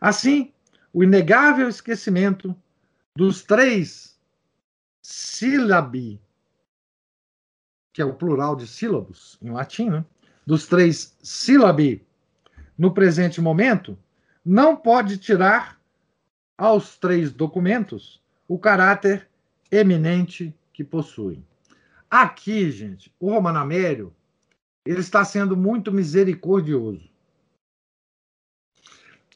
Assim, o inegável esquecimento dos três sílabi, que é o plural de sílabos em latim, né? dos três sílabi no presente momento, não pode tirar aos três documentos o caráter eminente que possuem. Aqui, gente, o Romano Amério, ele está sendo muito misericordioso.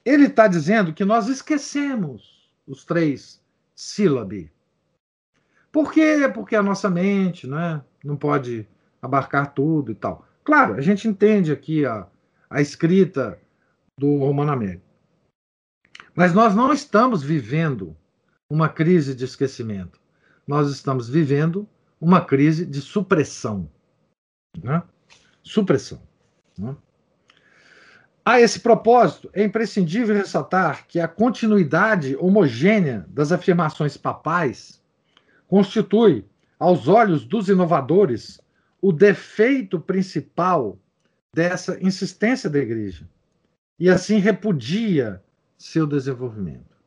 Ele está dizendo que nós esquecemos os três sílabes. Por quê? Porque a nossa mente né, não pode abarcar tudo e tal. Claro, a gente entende aqui a, a escrita do Romano Américo. Mas nós não estamos vivendo uma crise de esquecimento. Nós estamos vivendo uma crise de supressão. Né? Supressão. Né? A esse propósito, é imprescindível ressaltar que a continuidade homogênea das afirmações papais constitui, aos olhos dos inovadores, o defeito principal dessa insistência da igreja e assim repudia seu desenvolvimento.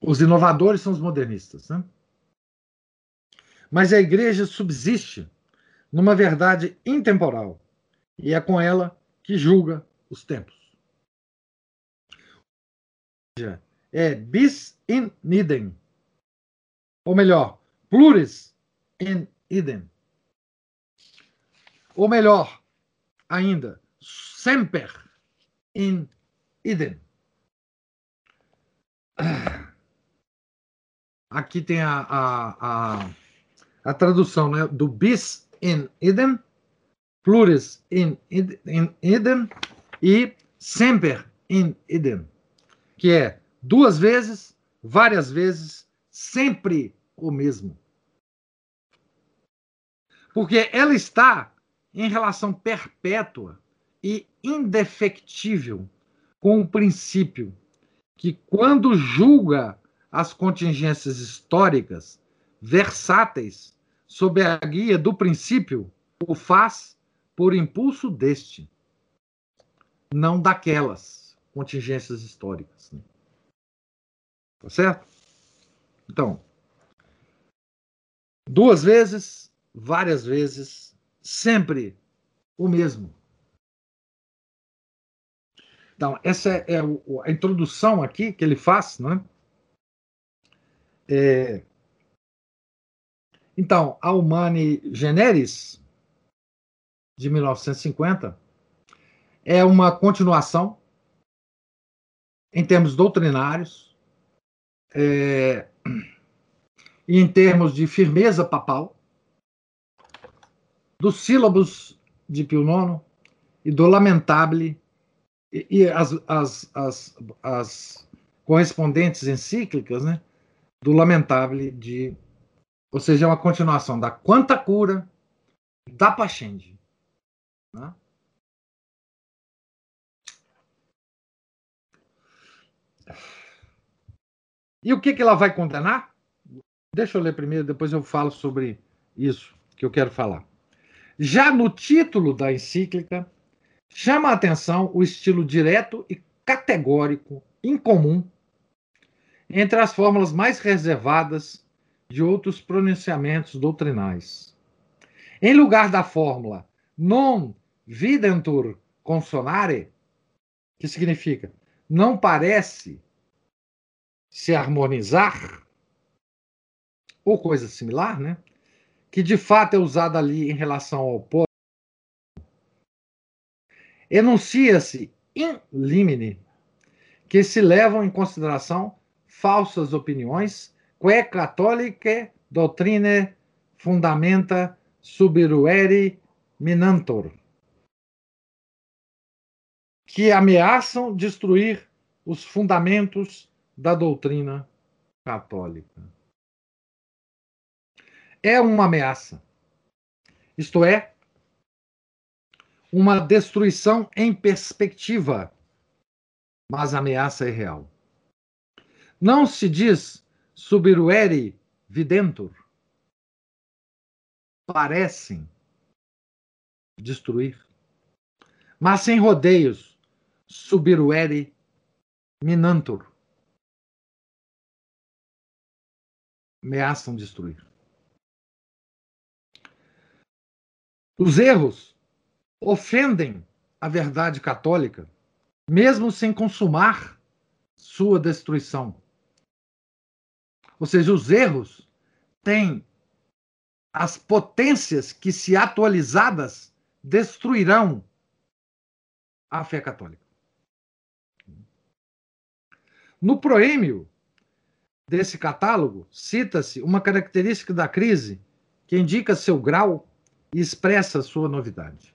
Os inovadores são os modernistas, né? Mas a igreja subsiste numa verdade intemporal e é com ela que julga os tempos. É bis in idem, ou melhor, pluris in idem. Ou melhor, ainda, semper in idem. Aqui tem a, a, a, a tradução né, do bis in idem, pluris in, in idem e semper in idem, que é duas vezes, várias vezes, sempre o mesmo. Porque ela está em relação perpétua e indefectível com o princípio que, quando julga as contingências históricas versáteis sob a guia do princípio, o faz por impulso deste, não daquelas contingências históricas. Né? Tá certo? Então, duas vezes, várias vezes, sempre o mesmo. Então, essa é a introdução aqui que ele faz, né? É... Então, a Humani Generis, de 1950, é uma continuação, em termos doutrinários, é... e em termos de firmeza papal, dos sílabos de Pio IX e do Lamentabile e, e as, as, as, as, correspondentes encíclicas né, do Lamentabile de. Ou seja, é uma continuação da Quanta Cura da Pachende. Né? E o que, que ela vai condenar? Deixa eu ler primeiro, depois eu falo sobre isso que eu quero falar. Já no título da encíclica, chama a atenção o estilo direto e categórico, incomum, entre as fórmulas mais reservadas de outros pronunciamentos doutrinais. Em lugar da fórmula non videntur consonare, que significa não parece se harmonizar, ou coisa similar, né? que de fato é usada ali em relação ao pó, enuncia-se in limine que se levam em consideração falsas opiniões que catholicae doutrine fundamenta subiruere minantor, que ameaçam destruir os fundamentos da doutrina católica é uma ameaça. Isto é, uma destruição em perspectiva, mas a ameaça é real. Não se diz subiruere videntur. Parecem destruir. Mas sem rodeios, subiruere minantur. Ameaçam destruir. Os erros ofendem a verdade católica, mesmo sem consumar sua destruição. Ou seja, os erros têm as potências que, se atualizadas, destruirão a fé católica. No proêmio desse catálogo, cita-se uma característica da crise que indica seu grau e expressa sua novidade.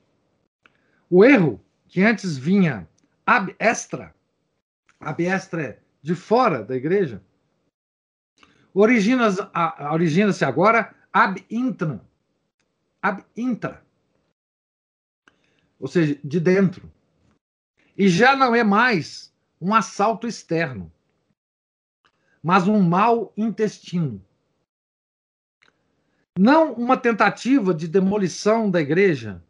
O erro, que antes vinha ab extra, ab extra é de fora da igreja, origina-se origina agora ab intra, ab intra, ou seja, de dentro. E já não é mais um assalto externo, mas um mau intestino. Não uma tentativa de demolição da igreja,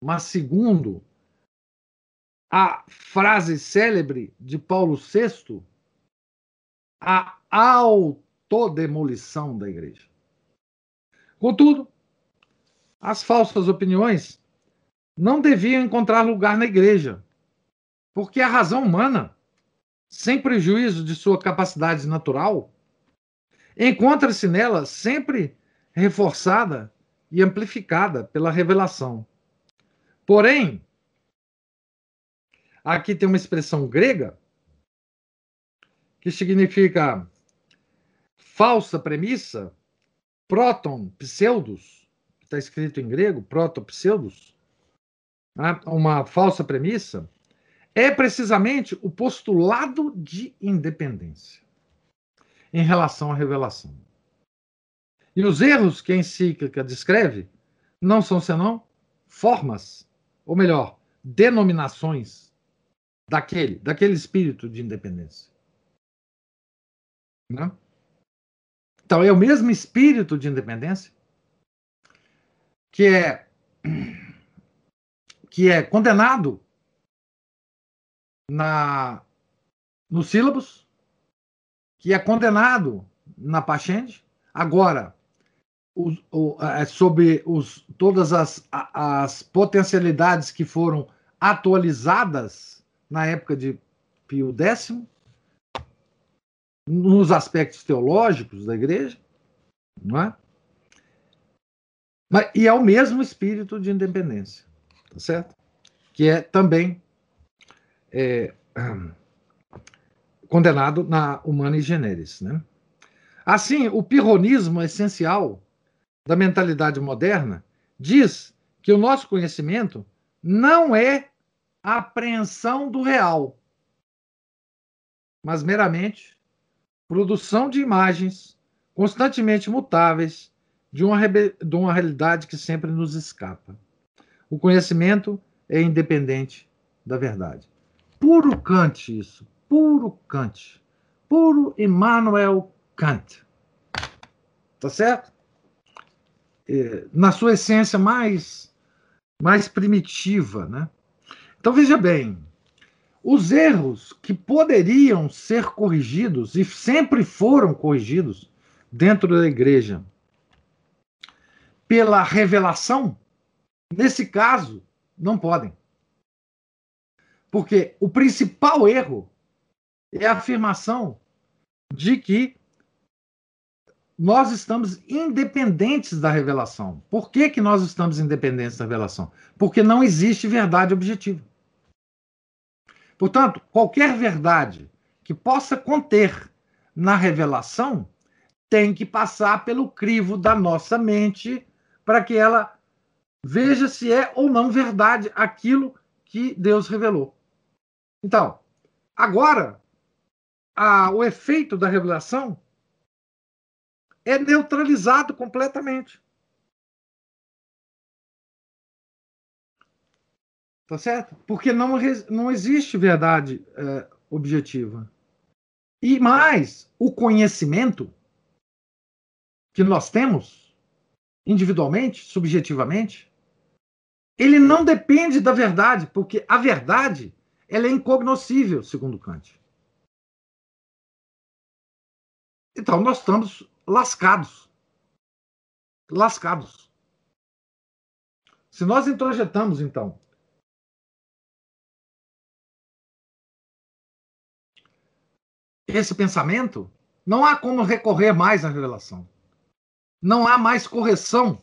mas segundo a frase célebre de Paulo VI, a autodemolição da igreja. Contudo, as falsas opiniões não deviam encontrar lugar na igreja, porque a razão humana, sem prejuízo de sua capacidade natural, encontra-se nela sempre reforçada e amplificada pela revelação. Porém, aqui tem uma expressão grega que significa falsa premissa, proton pseudos, está escrito em grego, proto pseudos, né? uma falsa premissa, é precisamente o postulado de independência em relação à revelação. E os erros que a encíclica descreve não são senão formas, ou melhor, denominações daquele, daquele espírito de independência. Né? Então, é o mesmo espírito de independência que é que é condenado na nos sílabos, que é condenado na Pachende, agora o, o, é sobre os, todas as, as potencialidades que foram atualizadas na época de Pio X, nos aspectos teológicos da igreja, não é? Mas, e é o mesmo espírito de independência, tá certo? Que é também é, condenado na Humana Generis, né? Assim, o pirronismo essencial da mentalidade moderna diz que o nosso conhecimento não é a apreensão do real, mas meramente produção de imagens constantemente mutáveis de uma, de uma realidade que sempre nos escapa. O conhecimento é independente da verdade. Puro Kant, isso. Puro Kant. Puro Immanuel Kant. Tá certo? É, na sua essência mais, mais primitiva, né? Então veja bem, os erros que poderiam ser corrigidos e sempre foram corrigidos dentro da igreja pela revelação, nesse caso, não podem. Porque o principal erro é a afirmação de que nós estamos independentes da revelação. Por que, que nós estamos independentes da revelação? Porque não existe verdade objetiva. Portanto, qualquer verdade que possa conter na revelação tem que passar pelo crivo da nossa mente para que ela veja se é ou não verdade aquilo que Deus revelou. Então, agora, a, o efeito da revelação é neutralizado completamente. Tá certo? Porque não, não existe verdade é, objetiva. E mais, o conhecimento que nós temos, individualmente, subjetivamente, ele não depende da verdade, porque a verdade ela é incognoscível, segundo Kant. Então, nós estamos lascados. Lascados. Se nós introjetamos, então, esse pensamento, não há como recorrer mais à revelação. não há mais correção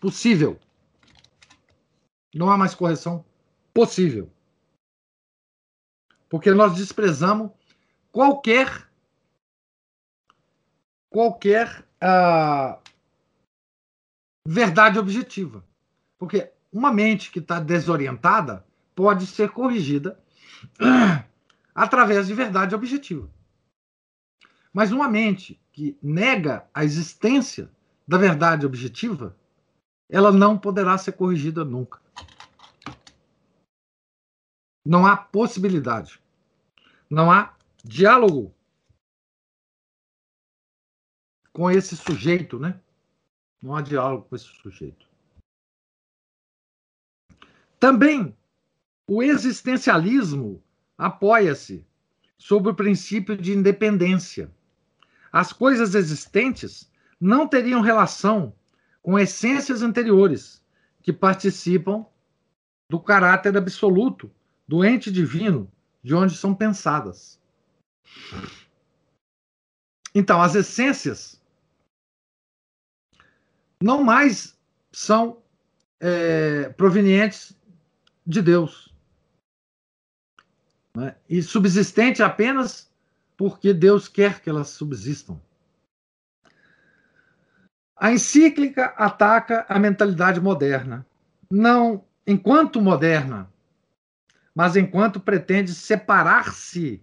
possível. Não há mais correção possível. Porque nós desprezamos qualquer qualquer uh, verdade objetiva. Porque uma mente que está desorientada pode ser corrigida através de verdade objetiva. Mas uma mente que nega a existência da verdade objetiva, ela não poderá ser corrigida nunca. Não há possibilidade. Não há diálogo com esse sujeito, né? Não há diálogo com esse sujeito. Também o existencialismo apoia-se sobre o princípio de independência. As coisas existentes não teriam relação com essências anteriores que participam do caráter absoluto do ente divino de onde são pensadas. Então, as essências não mais são é, provenientes de Deus. Né? E subsistente apenas porque Deus quer que elas subsistam. A encíclica ataca a mentalidade moderna, não enquanto moderna, mas enquanto pretende separar-se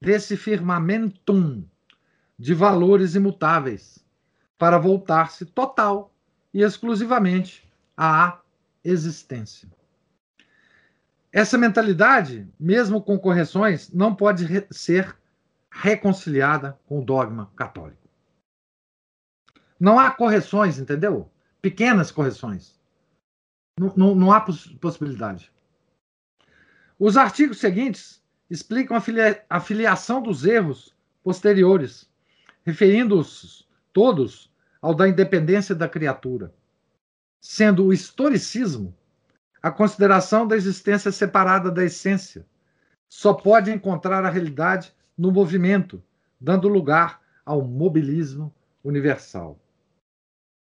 desse firmamentum de valores imutáveis para voltar-se total e exclusivamente à existência. Essa mentalidade, mesmo com correções, não pode ser reconciliada com o dogma católico. Não há correções, entendeu? Pequenas correções. Não, não, não há poss possibilidade. Os artigos seguintes explicam a, filia a filiação dos erros posteriores, referindo-os todos ao da independência da criatura, sendo o historicismo a consideração da existência separada da essência. Só pode encontrar a realidade no movimento, dando lugar ao mobilismo universal.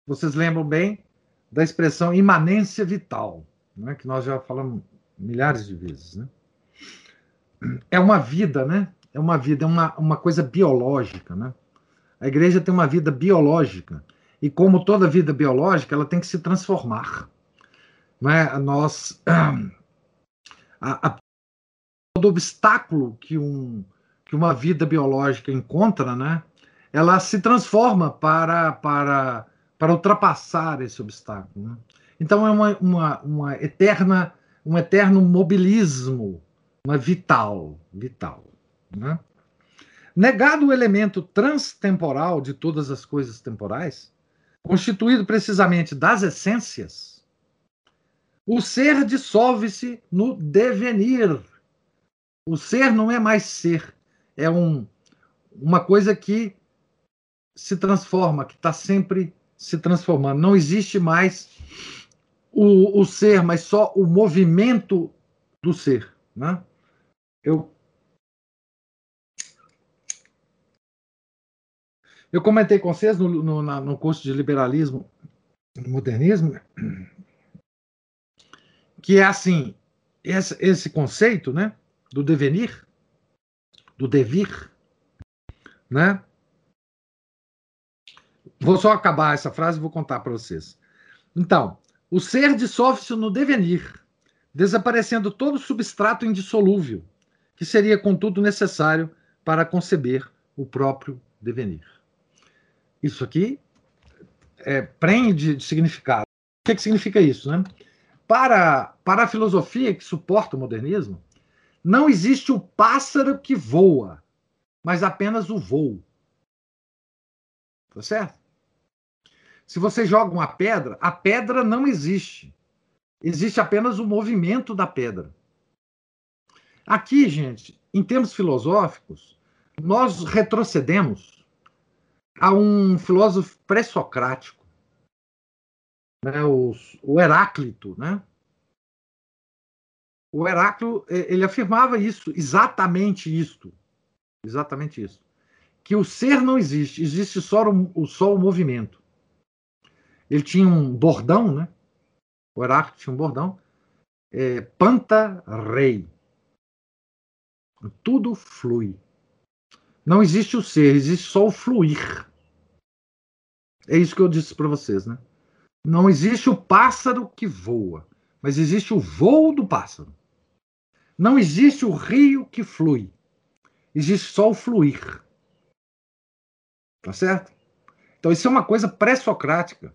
Vocês lembram bem da expressão imanência vital, né, que nós já falamos milhares de vezes. Né? É uma vida, né? É uma vida, é uma, uma coisa biológica. Né? A igreja tem uma vida biológica. E como toda vida biológica, ela tem que se transformar. Né? Nós, a, a, todo obstáculo que, um, que uma vida biológica encontra, né? ela se transforma para, para, para ultrapassar esse obstáculo. Né? Então é uma, uma, uma eterna, um eterno mobilismo, uma vital, vital. Né? Negado o elemento transtemporal de todas as coisas temporais, constituído precisamente das essências, o ser dissolve-se no devenir. O ser não é mais ser, é um, uma coisa que se transforma, que está sempre se transformando. Não existe mais o, o ser, mas só o movimento do ser. Né? Eu, eu comentei com vocês no, no, no curso de liberalismo e modernismo que é assim, esse, esse conceito, né, do devenir, do devir, né? Vou só acabar essa frase e vou contar para vocês. Então, o ser dissolve-se no devenir, desaparecendo todo substrato indissolúvel, que seria, contudo, necessário para conceber o próprio devenir. Isso aqui é, prende de significado. O que, que significa isso? Né? Para, para a filosofia que suporta o modernismo, não existe o pássaro que voa, mas apenas o voo. Tá certo? Se você joga uma pedra, a pedra não existe. Existe apenas o movimento da pedra. Aqui, gente, em termos filosóficos, nós retrocedemos a um filósofo pré-socrático, né, o, Heráclito, né? O Heráclito, ele afirmava isso, exatamente isto, exatamente isso, que o ser não existe, existe só o, só o movimento. ele tinha um bordão, né? O Heráclito tinha um bordão. É, Panta rei. Tudo flui. Não existe o ser, existe só o fluir. É isso que eu disse para vocês, né? Não existe o pássaro que voa, mas existe o voo do pássaro. Não existe o rio que flui. Existe só o fluir. Tá certo? Então, isso é uma coisa pré-socrática.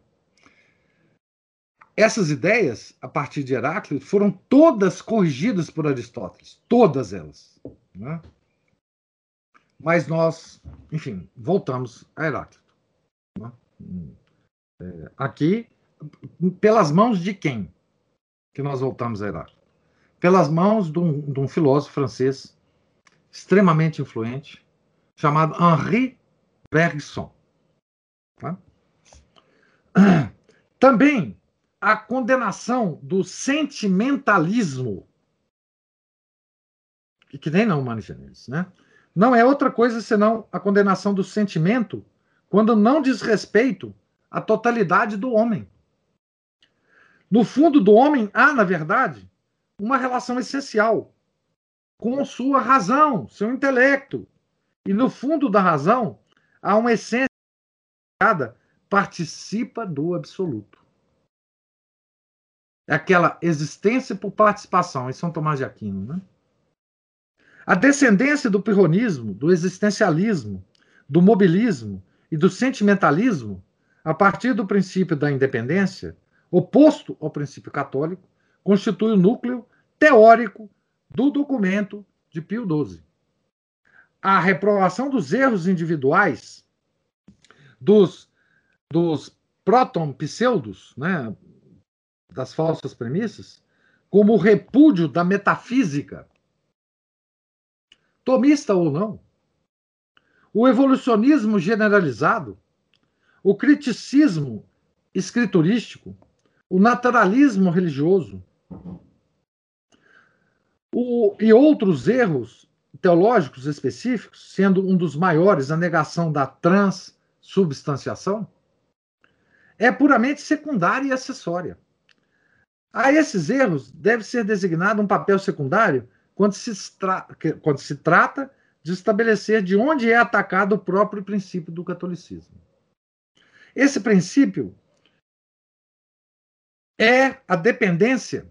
Essas ideias, a partir de Heráclito, foram todas corrigidas por Aristóteles. Todas elas. Né? Mas nós, enfim, voltamos a Heráclito. Né? É, aqui, pelas mãos de quem que nós voltamos a Heráclito? Pelas mãos de um, de um filósofo francês extremamente influente, chamado Henri Bergson. Tá? Também a condenação do sentimentalismo, que nem não Humanis né? Não é outra coisa senão a condenação do sentimento quando não diz respeito à totalidade do homem. No fundo do homem há, na verdade, uma relação essencial com sua razão, seu intelecto. E no fundo da razão há uma essência que participa do absoluto. É aquela existência por participação, em São Tomás de Aquino. Né? A descendência do pirronismo, do existencialismo, do mobilismo e do sentimentalismo, a partir do princípio da independência, oposto ao princípio católico, constitui o núcleo teórico do documento de Pio XII. A reprovação dos erros individuais dos, dos próton-pseudos, né, das falsas premissas, como repúdio da metafísica, tomista ou não, o evolucionismo generalizado, o criticismo escriturístico, o naturalismo religioso o, e outros erros teológicos específicos, sendo um dos maiores a negação da transsubstanciação, é puramente secundária e acessória. A esses erros deve ser designado um papel secundário quando se, quando se trata de estabelecer de onde é atacado o próprio princípio do catolicismo. Esse princípio é a dependência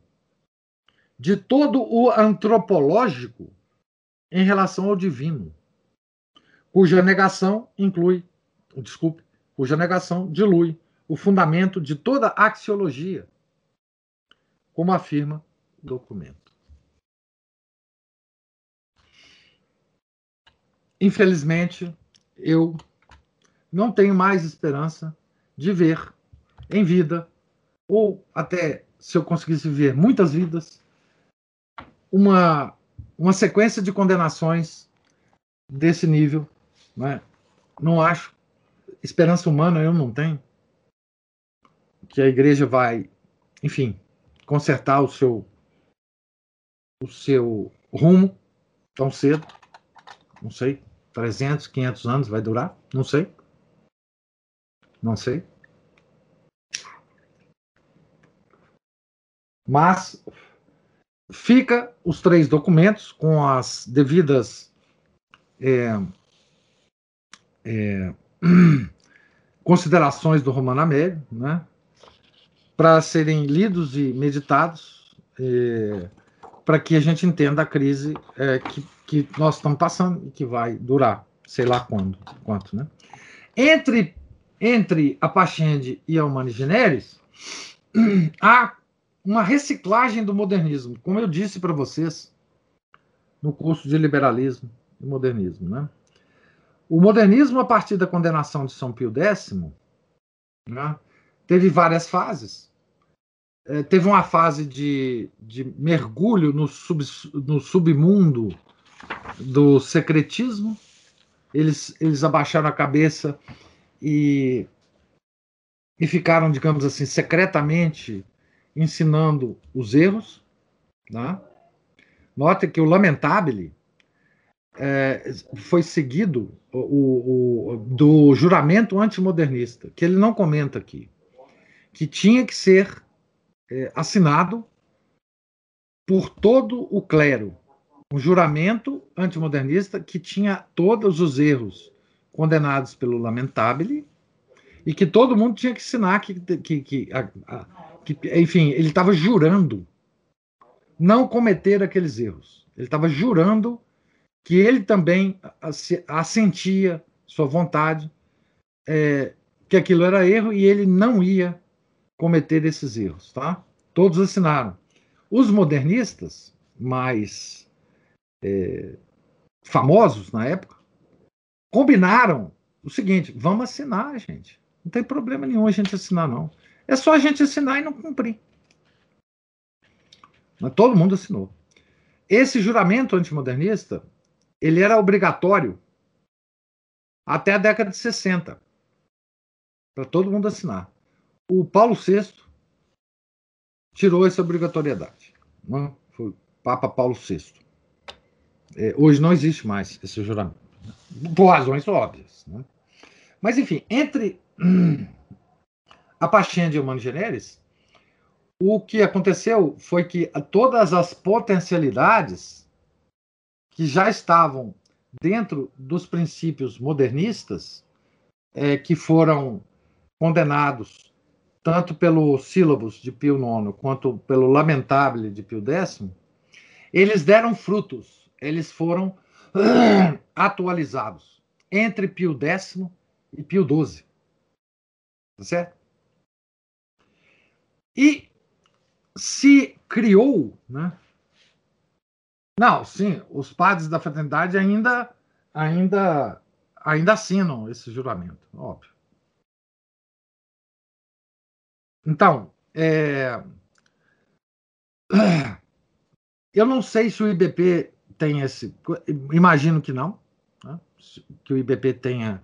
de todo o antropológico em relação ao divino, cuja negação inclui, desculpe, cuja negação dilui o fundamento de toda axiologia, como afirma o documento. Infelizmente, eu não tenho mais esperança de ver em vida, ou até se eu conseguisse ver muitas vidas, uma, uma sequência de condenações desse nível. Né? Não acho. Esperança humana eu não tenho. Que a igreja vai, enfim, consertar o seu, o seu rumo tão cedo. Não sei. 300, 500 anos vai durar? Não sei. Não sei. Mas fica os três documentos com as devidas é, é, considerações do Romano Amélio, né, para serem lidos e meditados, é, para que a gente entenda a crise é, que, que nós estamos passando e que vai durar, sei lá quando, quanto, né? Entre entre a Pachende e a Humani Generis, há uma reciclagem do modernismo, como eu disse para vocês no curso de liberalismo e modernismo. Né? O modernismo, a partir da condenação de São Pio X, né, teve várias fases. É, teve uma fase de, de mergulho no, sub, no submundo do secretismo. Eles, eles abaixaram a cabeça e, e ficaram, digamos assim, secretamente ensinando os erros. Né? Note que o Lamentabile é, foi seguido o, o, do juramento antimodernista, que ele não comenta aqui. que tinha que ser é, assinado por todo o clero, um juramento antimodernista que tinha todos os erros condenados pelo Lamentabile e que todo mundo tinha que assinar que, que, que, a, a, que enfim, ele estava jurando não cometer aqueles erros. Ele estava jurando que ele também assentia sua vontade é, que aquilo era erro e ele não ia cometer esses erros, tá? Todos assinaram. Os modernistas mais é, famosos na época combinaram o seguinte: vamos assinar, gente. Não tem problema nenhum a gente assinar, não. É só a gente assinar e não cumprir. Mas todo mundo assinou. Esse juramento antimodernista, ele era obrigatório até a década de 60, para todo mundo assinar. O Paulo VI tirou essa obrigatoriedade. Né? Foi o Papa Paulo VI. É, hoje não existe mais esse juramento, né? por razões óbvias. Né? Mas, enfim, entre a Pastinha de Humano Generis, o que aconteceu foi que todas as potencialidades que já estavam dentro dos princípios modernistas, é, que foram condenados tanto pelo sílabus de Pio IX quanto pelo Lamentável de Pio X, eles deram frutos, eles foram atualizados entre Pio X e Pio XII. Tá certo? E se criou, né? Não, sim, os padres da fraternidade ainda ainda ainda assinam esse juramento, óbvio. Então, é... eu não sei se o IBP tem esse. Imagino que não, né? que o IBP tenha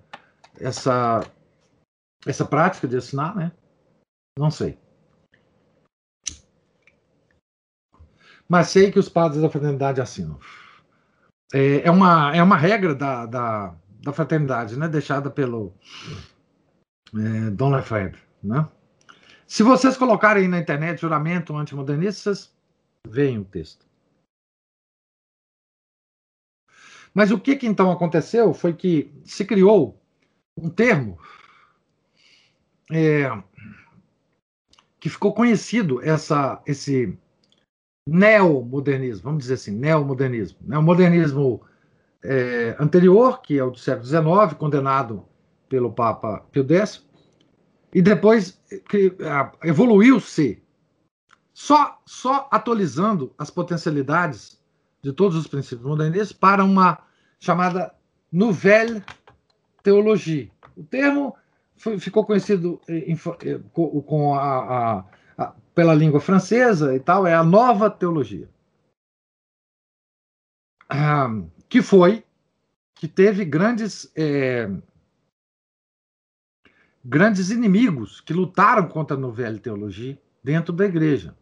essa, essa prática de assinar, né? Não sei. Mas sei que os padres da fraternidade assinam. É, é uma, é uma regra da, da, da fraternidade, né? Deixada pelo é, Dom Lefebvre, né? Se vocês colocarem na internet juramento antimodernista, vocês veem o texto. Mas o que, que então aconteceu foi que se criou um termo é, que ficou conhecido essa, esse neomodernismo, vamos dizer assim, neomodernismo. Né? O modernismo é, anterior, que é o do século XIX, condenado pelo Papa Pio X, e depois evoluiu-se só, só atualizando as potencialidades de todos os princípios modernistas para uma chamada Nouvelle Théologie. O termo foi, ficou conhecido em, com, com a, a, pela língua francesa e tal, é a nova teologia. Ah, que foi, que teve grandes é, grandes inimigos que lutaram contra a Nouvelle Teologia dentro da igreja.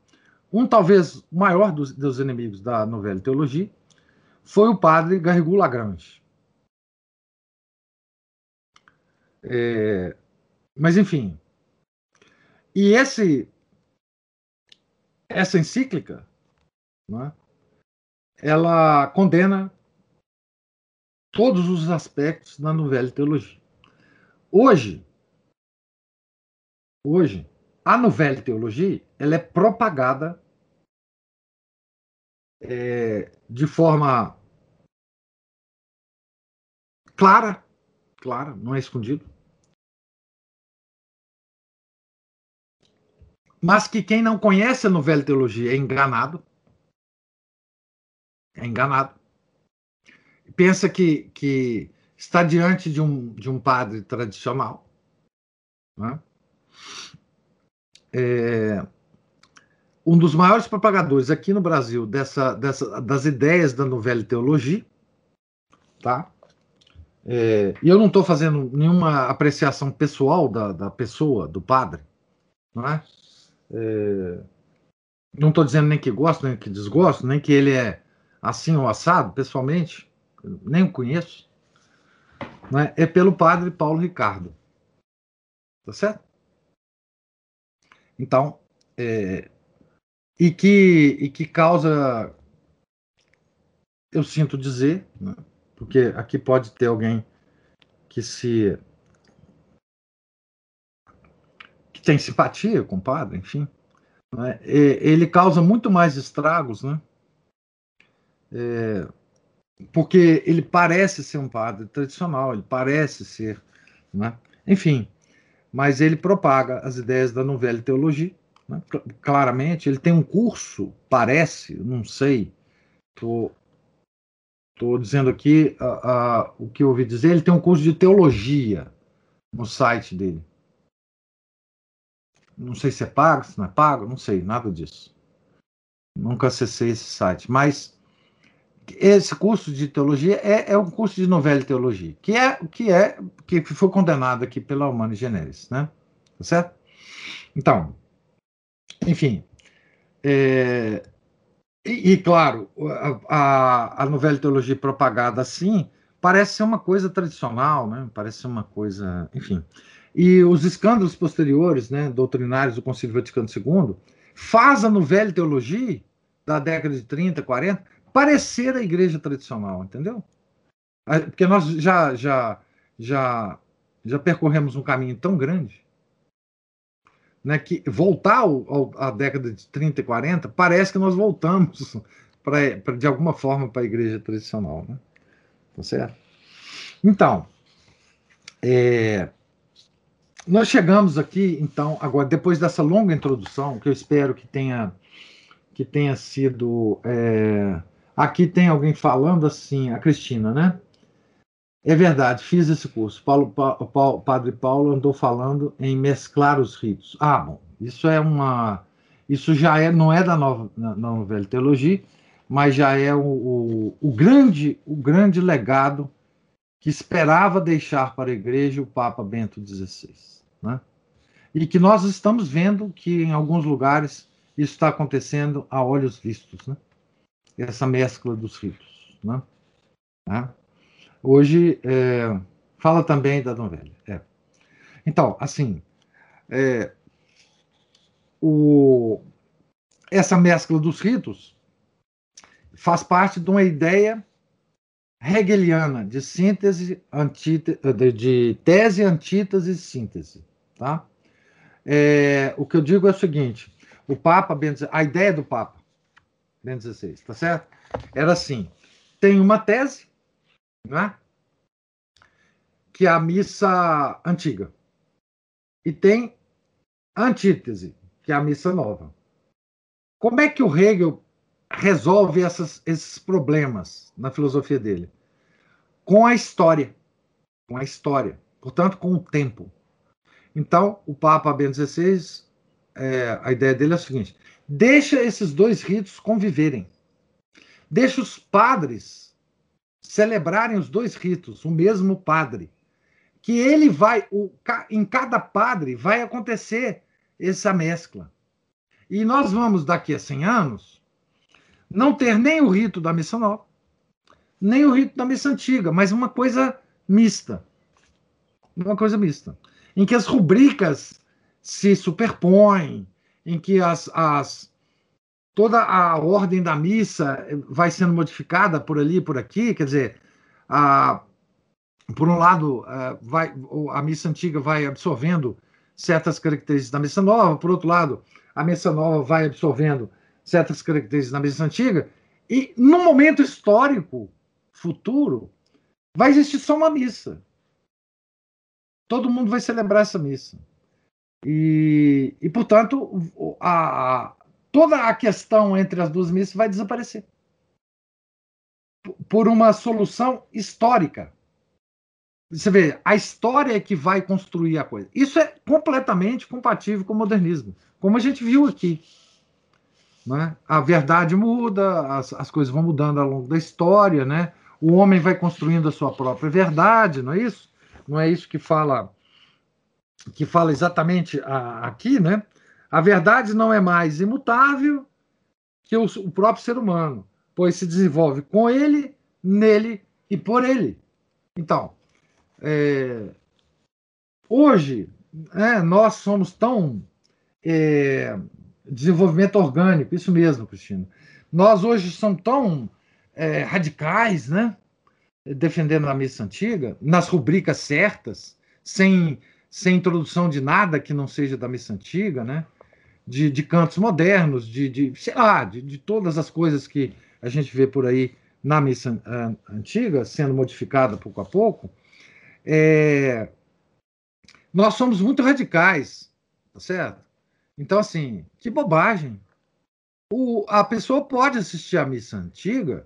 Um, talvez, maior dos, dos inimigos da Nouvelle Teologia foi o padre Garrigou Lagrange. É, mas, enfim. E esse, essa encíclica, né, ela condena todos os aspectos da Nouvelle Teologia. Hoje, hoje, a Nouvelle Teologia ela é propagada é, de forma clara, clara, não é escondido. Mas que quem não conhece a Nouvelle Teologia é enganado. É enganado. Pensa que, que está diante de um, de um padre tradicional. Né? é, um dos maiores propagadores aqui no Brasil dessa, dessa, das ideias da novela teologia, tá? É, e eu não estou fazendo nenhuma apreciação pessoal da, da pessoa, do padre, não é? É não estou dizendo nem que gosto, nem que desgosto, nem que ele é assim ou assado, pessoalmente, nem o conheço. Não é? é pelo padre Paulo Ricardo. Tá certo? Então, é, e, que, e que causa, eu sinto dizer, né, porque aqui pode ter alguém que se tem simpatia com o padre, enfim, né, ele causa muito mais estragos, né? É, porque ele parece ser um padre tradicional, ele parece ser, né? enfim, mas ele propaga as ideias da novela teologia, né? claramente, ele tem um curso, parece, não sei, tô, tô dizendo aqui uh, uh, o que eu ouvi dizer, ele tem um curso de teologia no site dele. Não sei se é pago, se não é pago, não sei, nada disso. Nunca acessei esse site, mas esse curso de teologia é, é um curso de novela e teologia, que é que é que foi condenado aqui pela Humana Generis, né? Tá certo? Então, enfim, é, e, e, claro, a, a, novela e teologia propagada assim parece ser uma coisa tradicional, né? Parece ser uma coisa, enfim. E os escândalos posteriores, né, doutrinários do Concílio Vaticano II, faz a novela e teologia da década de 30, 40 parecer a igreja tradicional, entendeu? Porque nós já já já já percorremos um caminho tão grande, né, que voltar à década de 30 e 40 parece que nós voltamos para de alguma forma para a igreja tradicional, né? Tá certo? Então, é, nós chegamos aqui, então, agora depois dessa longa introdução, que eu espero que tenha que tenha sido é, Aqui tem alguém falando assim, a Cristina, né? É verdade, fiz esse curso. Paulo, pa, Padre Paulo andou falando em mesclar os ritos. Ah, bom, isso é uma. Isso já é, não é da nova, da novela teologia, mas já é o, o, o, grande, o grande legado que esperava deixar para a igreja o Papa Bento XVI. Né? E que nós estamos vendo que em alguns lugares isso está acontecendo a olhos vistos. Né? essa mescla dos ritos. Né? Tá? Hoje, é, fala também da novela. É. Então, assim, é, o, essa mescla dos ritos faz parte de uma ideia hegeliana de síntese, antítese, de tese, antítese e síntese. Tá? É, o que eu digo é o seguinte: o Papa, a ideia do Papa 16, tá certo? Era assim: tem uma tese, né? Que é a missa antiga. E tem a antítese, que é a missa nova. Como é que o Hegel resolve essas, esses problemas na filosofia dele? Com a história. Com a história. Portanto, com o tempo. Então, o Papa Bento XVI, é, a ideia dele é a seguinte: Deixa esses dois ritos conviverem. Deixa os padres celebrarem os dois ritos, o mesmo padre. Que ele vai, o, em cada padre vai acontecer essa mescla. E nós vamos, daqui a 100 anos, não ter nem o rito da missa nova, nem o rito da missa antiga, mas uma coisa mista. Uma coisa mista. Em que as rubricas se superpõem, em que as, as, toda a ordem da missa vai sendo modificada por ali por aqui, quer dizer, a, por um lado, a, vai, a missa antiga vai absorvendo certas características da missa nova, por outro lado, a missa nova vai absorvendo certas características da missa antiga, e no momento histórico futuro, vai existir só uma missa. Todo mundo vai celebrar essa missa. E, e portanto, a, toda a questão entre as duas missas vai desaparecer por uma solução histórica. Você vê, a história é que vai construir a coisa. Isso é completamente compatível com o modernismo, como a gente viu aqui. Né? A verdade muda, as, as coisas vão mudando ao longo da história, né? o homem vai construindo a sua própria verdade, não é isso? Não é isso que fala que fala exatamente a, aqui, né? A verdade não é mais imutável que o, o próprio ser humano, pois se desenvolve com ele, nele e por ele. Então, é, hoje, é, nós somos tão é, desenvolvimento orgânico, isso mesmo, Cristina. Nós hoje somos tão é, radicais, né? Defendendo a missa antiga, nas rubricas certas, sem, sem introdução de nada que não seja da missa antiga, né? De, de cantos modernos, de, de sei lá, de, de todas as coisas que a gente vê por aí na missa antiga, sendo modificada pouco a pouco, é, nós somos muito radicais, tá certo? Então, assim, que bobagem. O, a pessoa pode assistir a missa antiga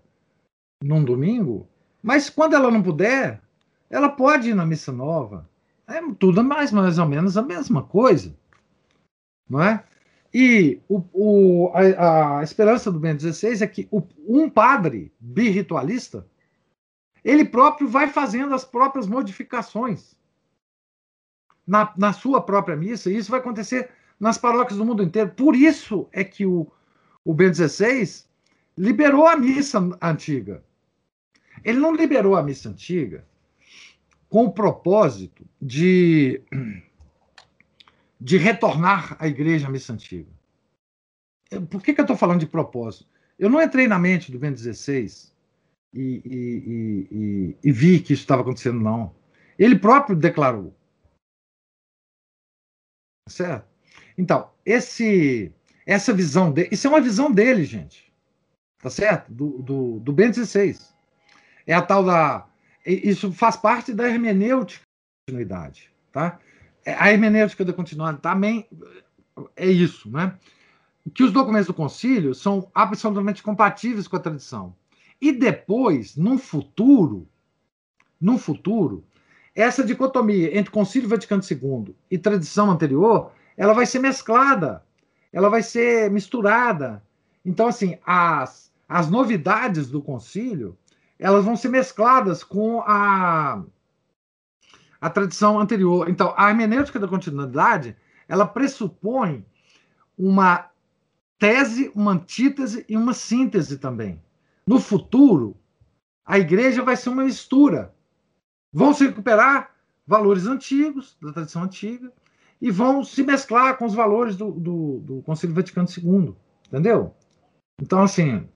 num domingo, mas quando ela não puder, ela pode ir na missa nova. É tudo mais, mais ou menos a mesma coisa, não é? E o, o, a, a, esperança do Bento XVI é que o, um padre birritualista ele próprio vai fazendo as próprias modificações na, na sua própria missa, e isso vai acontecer nas paróquias do mundo inteiro. Por isso é que o, o Bento XVI liberou a missa antiga. Ele não liberou a missa antiga com o propósito de, de retornar à igreja à missa antiga. Por que, que eu estou falando de propósito? Eu não entrei na mente do Bento XVI e, e, e, e vi que isso estava acontecendo, não. Ele próprio declarou. Certo? Então, esse, essa visão dele, isso é uma visão dele, gente. Tá certo? Do, do, do Bento XVI. É a tal da. Isso faz parte da hermenêutica da continuidade. Tá? É, a hermenêutica da continuidade também é isso, né? Que os documentos do concílio são absolutamente compatíveis com a tradição. E depois, no futuro, no futuro, essa dicotomia entre Concílio Vaticano II e tradição anterior ela vai ser mesclada, ela vai ser misturada. Então, assim, as, as novidades do concílio, elas vão ser mescladas com a, a tradição anterior. Então, a hermenêutica da continuidade, ela pressupõe uma tese, uma antítese e uma síntese também. No futuro, a igreja vai ser uma mistura. Vão se recuperar valores antigos, da tradição antiga, e vão se mesclar com os valores do, do, do Concílio Vaticano II. Entendeu? Então, assim.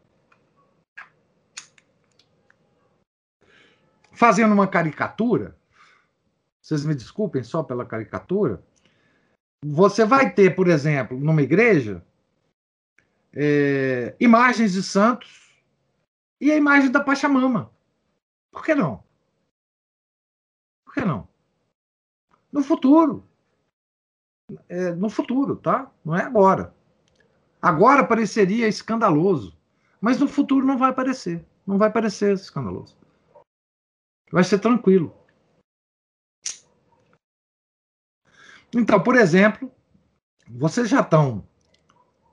Fazendo uma caricatura, vocês me desculpem só pela caricatura, você vai ter, por exemplo, numa igreja, é, imagens de santos e a imagem da Pachamama. Por que não? Por que não? No futuro é, no futuro, tá? Não é agora. Agora pareceria escandaloso, mas no futuro não vai parecer. Não vai parecer escandaloso. Vai ser tranquilo. Então, por exemplo, vocês já estão,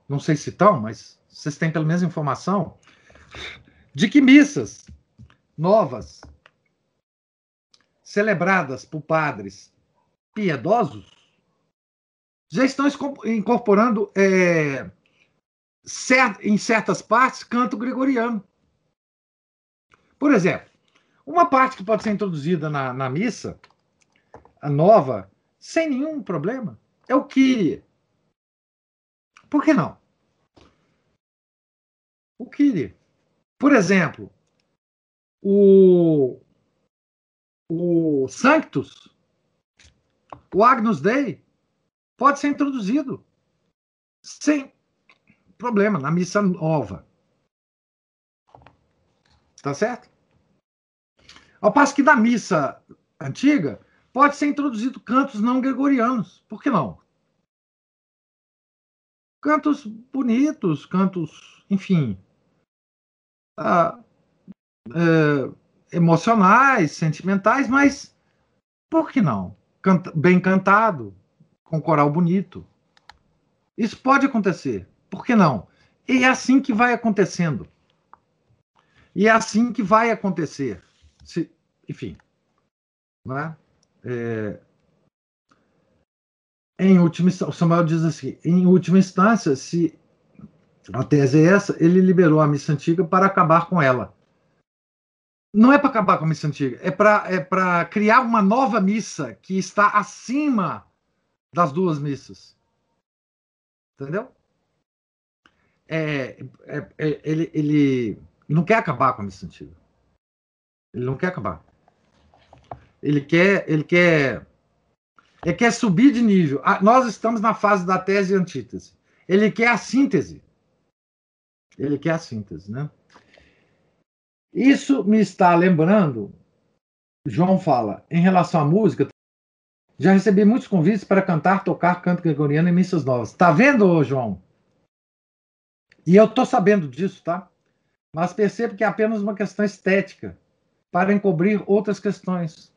não sei se estão, mas vocês têm pelo menos informação de que missas novas celebradas por padres piedosos já estão incorporando é, em certas partes canto gregoriano. Por exemplo, uma parte que pode ser introduzida na, na missa, a nova, sem nenhum problema, é o Kyrie. Por que não? O Kyrie. Por exemplo, o, o Sanctus, o Agnus Dei, pode ser introduzido sem problema na missa nova. Tá certo? Ao passo que na missa antiga pode ser introduzido cantos não gregorianos. Por que não? Cantos bonitos, cantos, enfim, ah, é, emocionais, sentimentais, mas por que não? Canta, bem cantado, com coral bonito. Isso pode acontecer. Por que não? E é assim que vai acontecendo. E é assim que vai acontecer. Se, enfim. Não é? É, em última o Samuel diz assim: em última instância, se a tese é essa, ele liberou a missa antiga para acabar com ela. Não é para acabar com a missa antiga, é para é criar uma nova missa que está acima das duas missas. Entendeu? É, é, é, ele, ele não quer acabar com a missa antiga. Ele não quer acabar. Ele quer, ele quer, ele quer subir de nível. Ah, nós estamos na fase da tese e antítese. Ele quer a síntese. Ele quer a síntese, né? Isso me está lembrando, João fala, em relação à música, já recebi muitos convites para cantar, tocar canto gregoriano em missas novas. Tá vendo, João? E eu tô sabendo disso, tá? Mas percebo que é apenas uma questão estética para encobrir outras questões.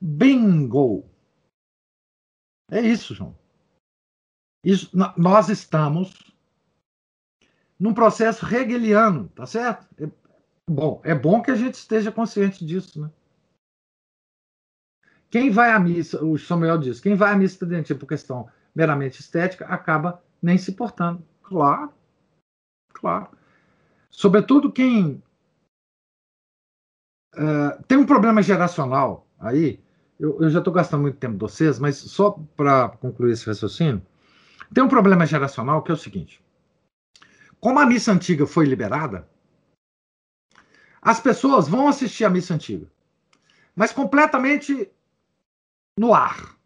Bingo! É isso, João. Isso, nós estamos num processo hegeliano, tá certo? É, bom, é bom que a gente esteja consciente disso, né? Quem vai à missa, o Samuel diz, quem vai à missa estudantil por questão meramente estética acaba nem se portando. Claro, claro. Sobretudo quem uh, tem um problema geracional aí, eu, eu já estou gastando muito tempo de vocês, mas só para concluir esse raciocínio, tem um problema geracional que é o seguinte: como a missa antiga foi liberada, as pessoas vão assistir a missa antiga, mas completamente no ar.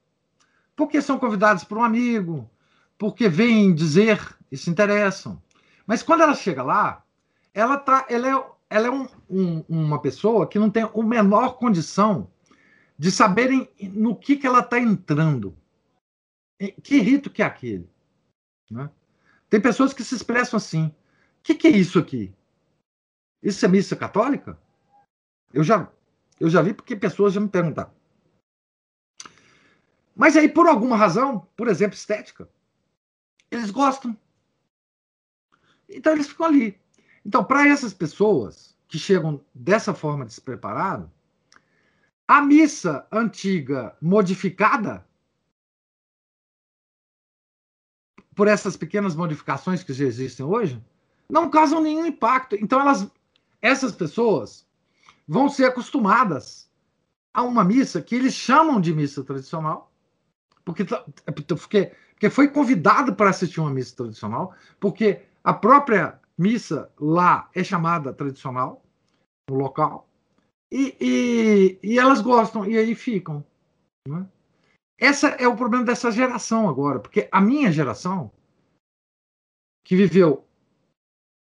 Porque são convidados por um amigo, porque vêm dizer e se interessam. Mas quando ela chega lá, ela, tá, ela é, ela é um, um, uma pessoa que não tem a menor condição de saberem no que, que ela está entrando. Que rito que é aquele? Né? Tem pessoas que se expressam assim: o que, que é isso aqui? Isso é missa católica? Eu já, eu já vi porque pessoas já me perguntaram. Mas aí, por alguma razão, por exemplo, estética, eles gostam. Então eles ficam ali. Então, para essas pessoas que chegam dessa forma despreparado, a missa antiga modificada por essas pequenas modificações que já existem hoje, não causam nenhum impacto. Então, elas, essas pessoas vão ser acostumadas a uma missa que eles chamam de missa tradicional, porque, porque, porque foi convidado para assistir uma missa tradicional, porque a própria missa lá é chamada tradicional, no local, e, e, e elas gostam, e aí ficam. Né? Esse é o problema dessa geração agora, porque a minha geração, que viveu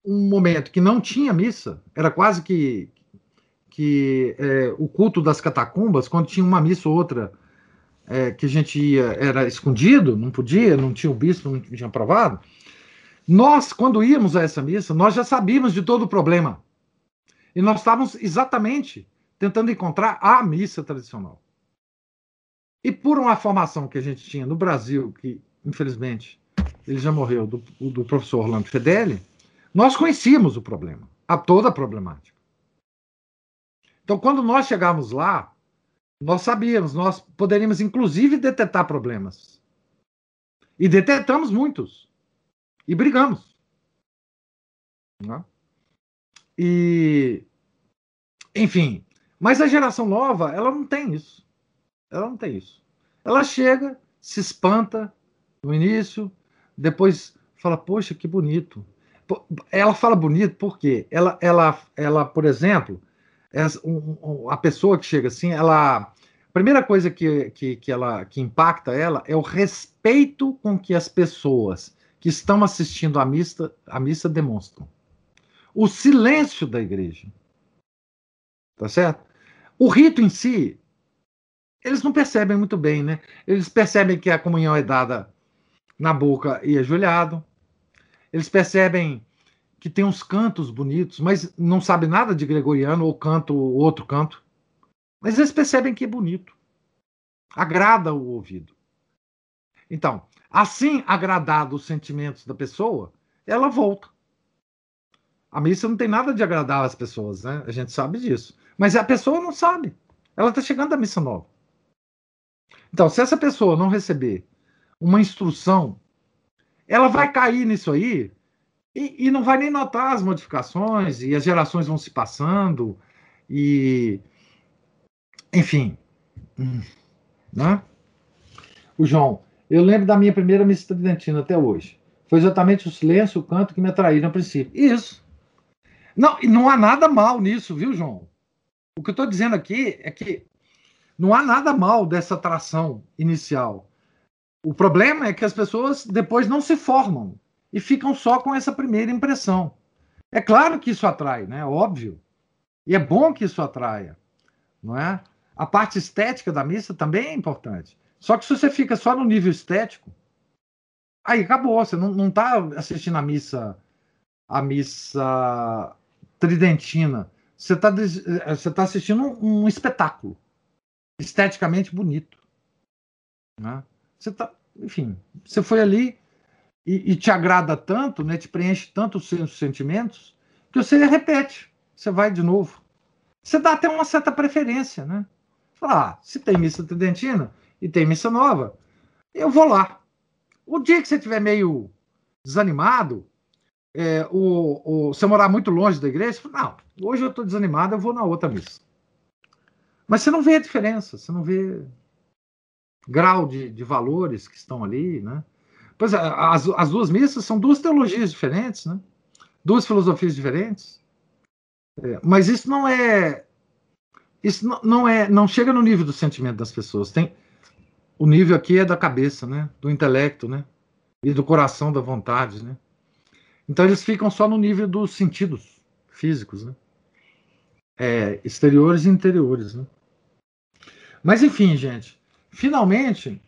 um momento que não tinha missa, era quase que, que é, o culto das catacumbas, quando tinha uma missa ou outra é, que a gente ia, era escondido, não podia, não tinha o bispo, não tinha aprovado. Nós, quando íamos a essa missa, nós já sabíamos de todo o problema. E nós estávamos exatamente tentando encontrar a missa tradicional. E por uma formação que a gente tinha no Brasil, que infelizmente ele já morreu, do, do professor Orlando Fedeli, nós conhecíamos o problema, a toda a problemática. Então, quando nós chegamos lá, nós sabíamos, nós poderíamos inclusive detectar problemas. E detectamos muitos e brigamos. Né? E, enfim, mas a geração nova, ela não tem isso. Ela não tem isso. Ela chega, se espanta no início, depois fala, poxa, que bonito. Ela fala bonito porque ela, ela, ela por exemplo, a pessoa que chega assim, ela a primeira coisa que, que, que, ela, que impacta ela é o respeito com que as pessoas que estão assistindo a missa, a missa demonstram. O silêncio da igreja. Tá certo? O rito em si, eles não percebem muito bem, né? Eles percebem que a comunhão é dada na boca e ajoelhado. Eles percebem que tem uns cantos bonitos, mas não sabe nada de gregoriano ou canto ou outro canto. Mas eles percebem que é bonito. Agrada o ouvido. Então, Assim, agradado os sentimentos da pessoa, ela volta. A missa não tem nada de agradar as pessoas, né? A gente sabe disso. Mas a pessoa não sabe. Ela está chegando à missa nova. Então, se essa pessoa não receber uma instrução, ela vai cair nisso aí e, e, não vai nem notar as modificações e as gerações vão se passando e enfim, hum, né? O João, Eu lembro da minha primeira missa tridentina até hoje. Foi exatamente o silêncio, o canto que me atraíram a princípio. Isso. Não, e não há nada mal nisso, viu, João? O que eu estou dizendo aqui é que não há nada mal dessa atração inicial. O problema é que as pessoas depois não se formam e ficam só com essa primeira impressão. É claro que isso atrai, né? Óbvio. E é bom que isso atraia, não é? A parte estética da missa também é importante. Só que se você fica só no nível estético, aí acabou. Você não está assistindo a missa, a missa tridentina. Você está você tá assistindo um, um, espetáculo esteticamente bonito. Né? Você tá, enfim, você foi ali e, e, te agrada tanto, né, te preenche tanto os seus sentimentos, que você repete, você vai de novo. Você dá até uma certa preferência, né? Fala, ah, se tem missa tridentina e tem missa nova, eu vou lá. O dia que você estiver meio desanimado, é, o, o, eu morar muito longe da igreja, não, hoje eu estou desanimado, eu vou na outra missa. Mas você não vê a diferença, você não vê grau de, de valores que estão ali, né? Pois é, as, as duas missas são duas teologias diferentes, né? Duas filosofias diferentes. É, mas isso não é isso não, não, é não chega no nível do sentimento das pessoas. Tem o nível aqui é da cabeça, né? Do intelecto, né? E do coração, da vontade, né? Então eles ficam só no nível dos sentidos físicos, né? É, exteriores e interiores, né? Mas enfim, gente, finalmente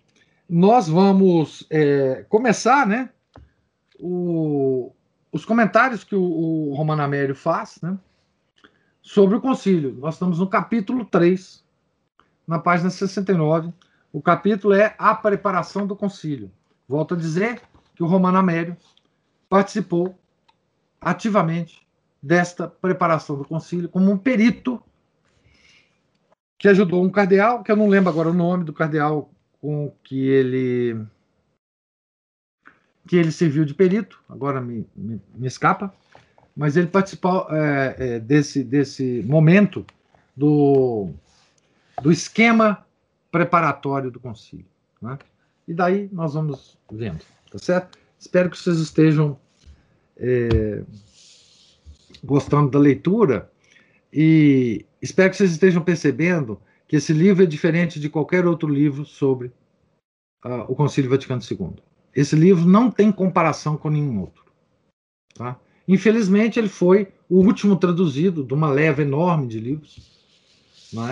nós vamos é, começar, né? O, os comentários que o, o Romano Amério faz, né? Sobre o concílio. Nós estamos no capítulo 3, na página 69. O capítulo é a preparação do concílio. Volto a dizer que o Romano Amério participou ativamente desta preparação do concílio como um perito que ajudou um cardeal, que eu não lembro agora o nome do cardeal com que ele que ele serviu de perito, agora me, me, me escapa, mas ele participou é, é, desse, desse momento do, do esquema preparatório do concílio. Né? E daí nós vamos vendo, tá certo? Espero que vocês estejam é, gostando da leitura e espero que vocês estejam percebendo que esse livro é diferente de qualquer outro livro sobre uh, o Concílio Vaticano II. Esse livro não tem comparação com nenhum outro. Tá? Infelizmente, ele foi o último traduzido de uma leva enorme de livros,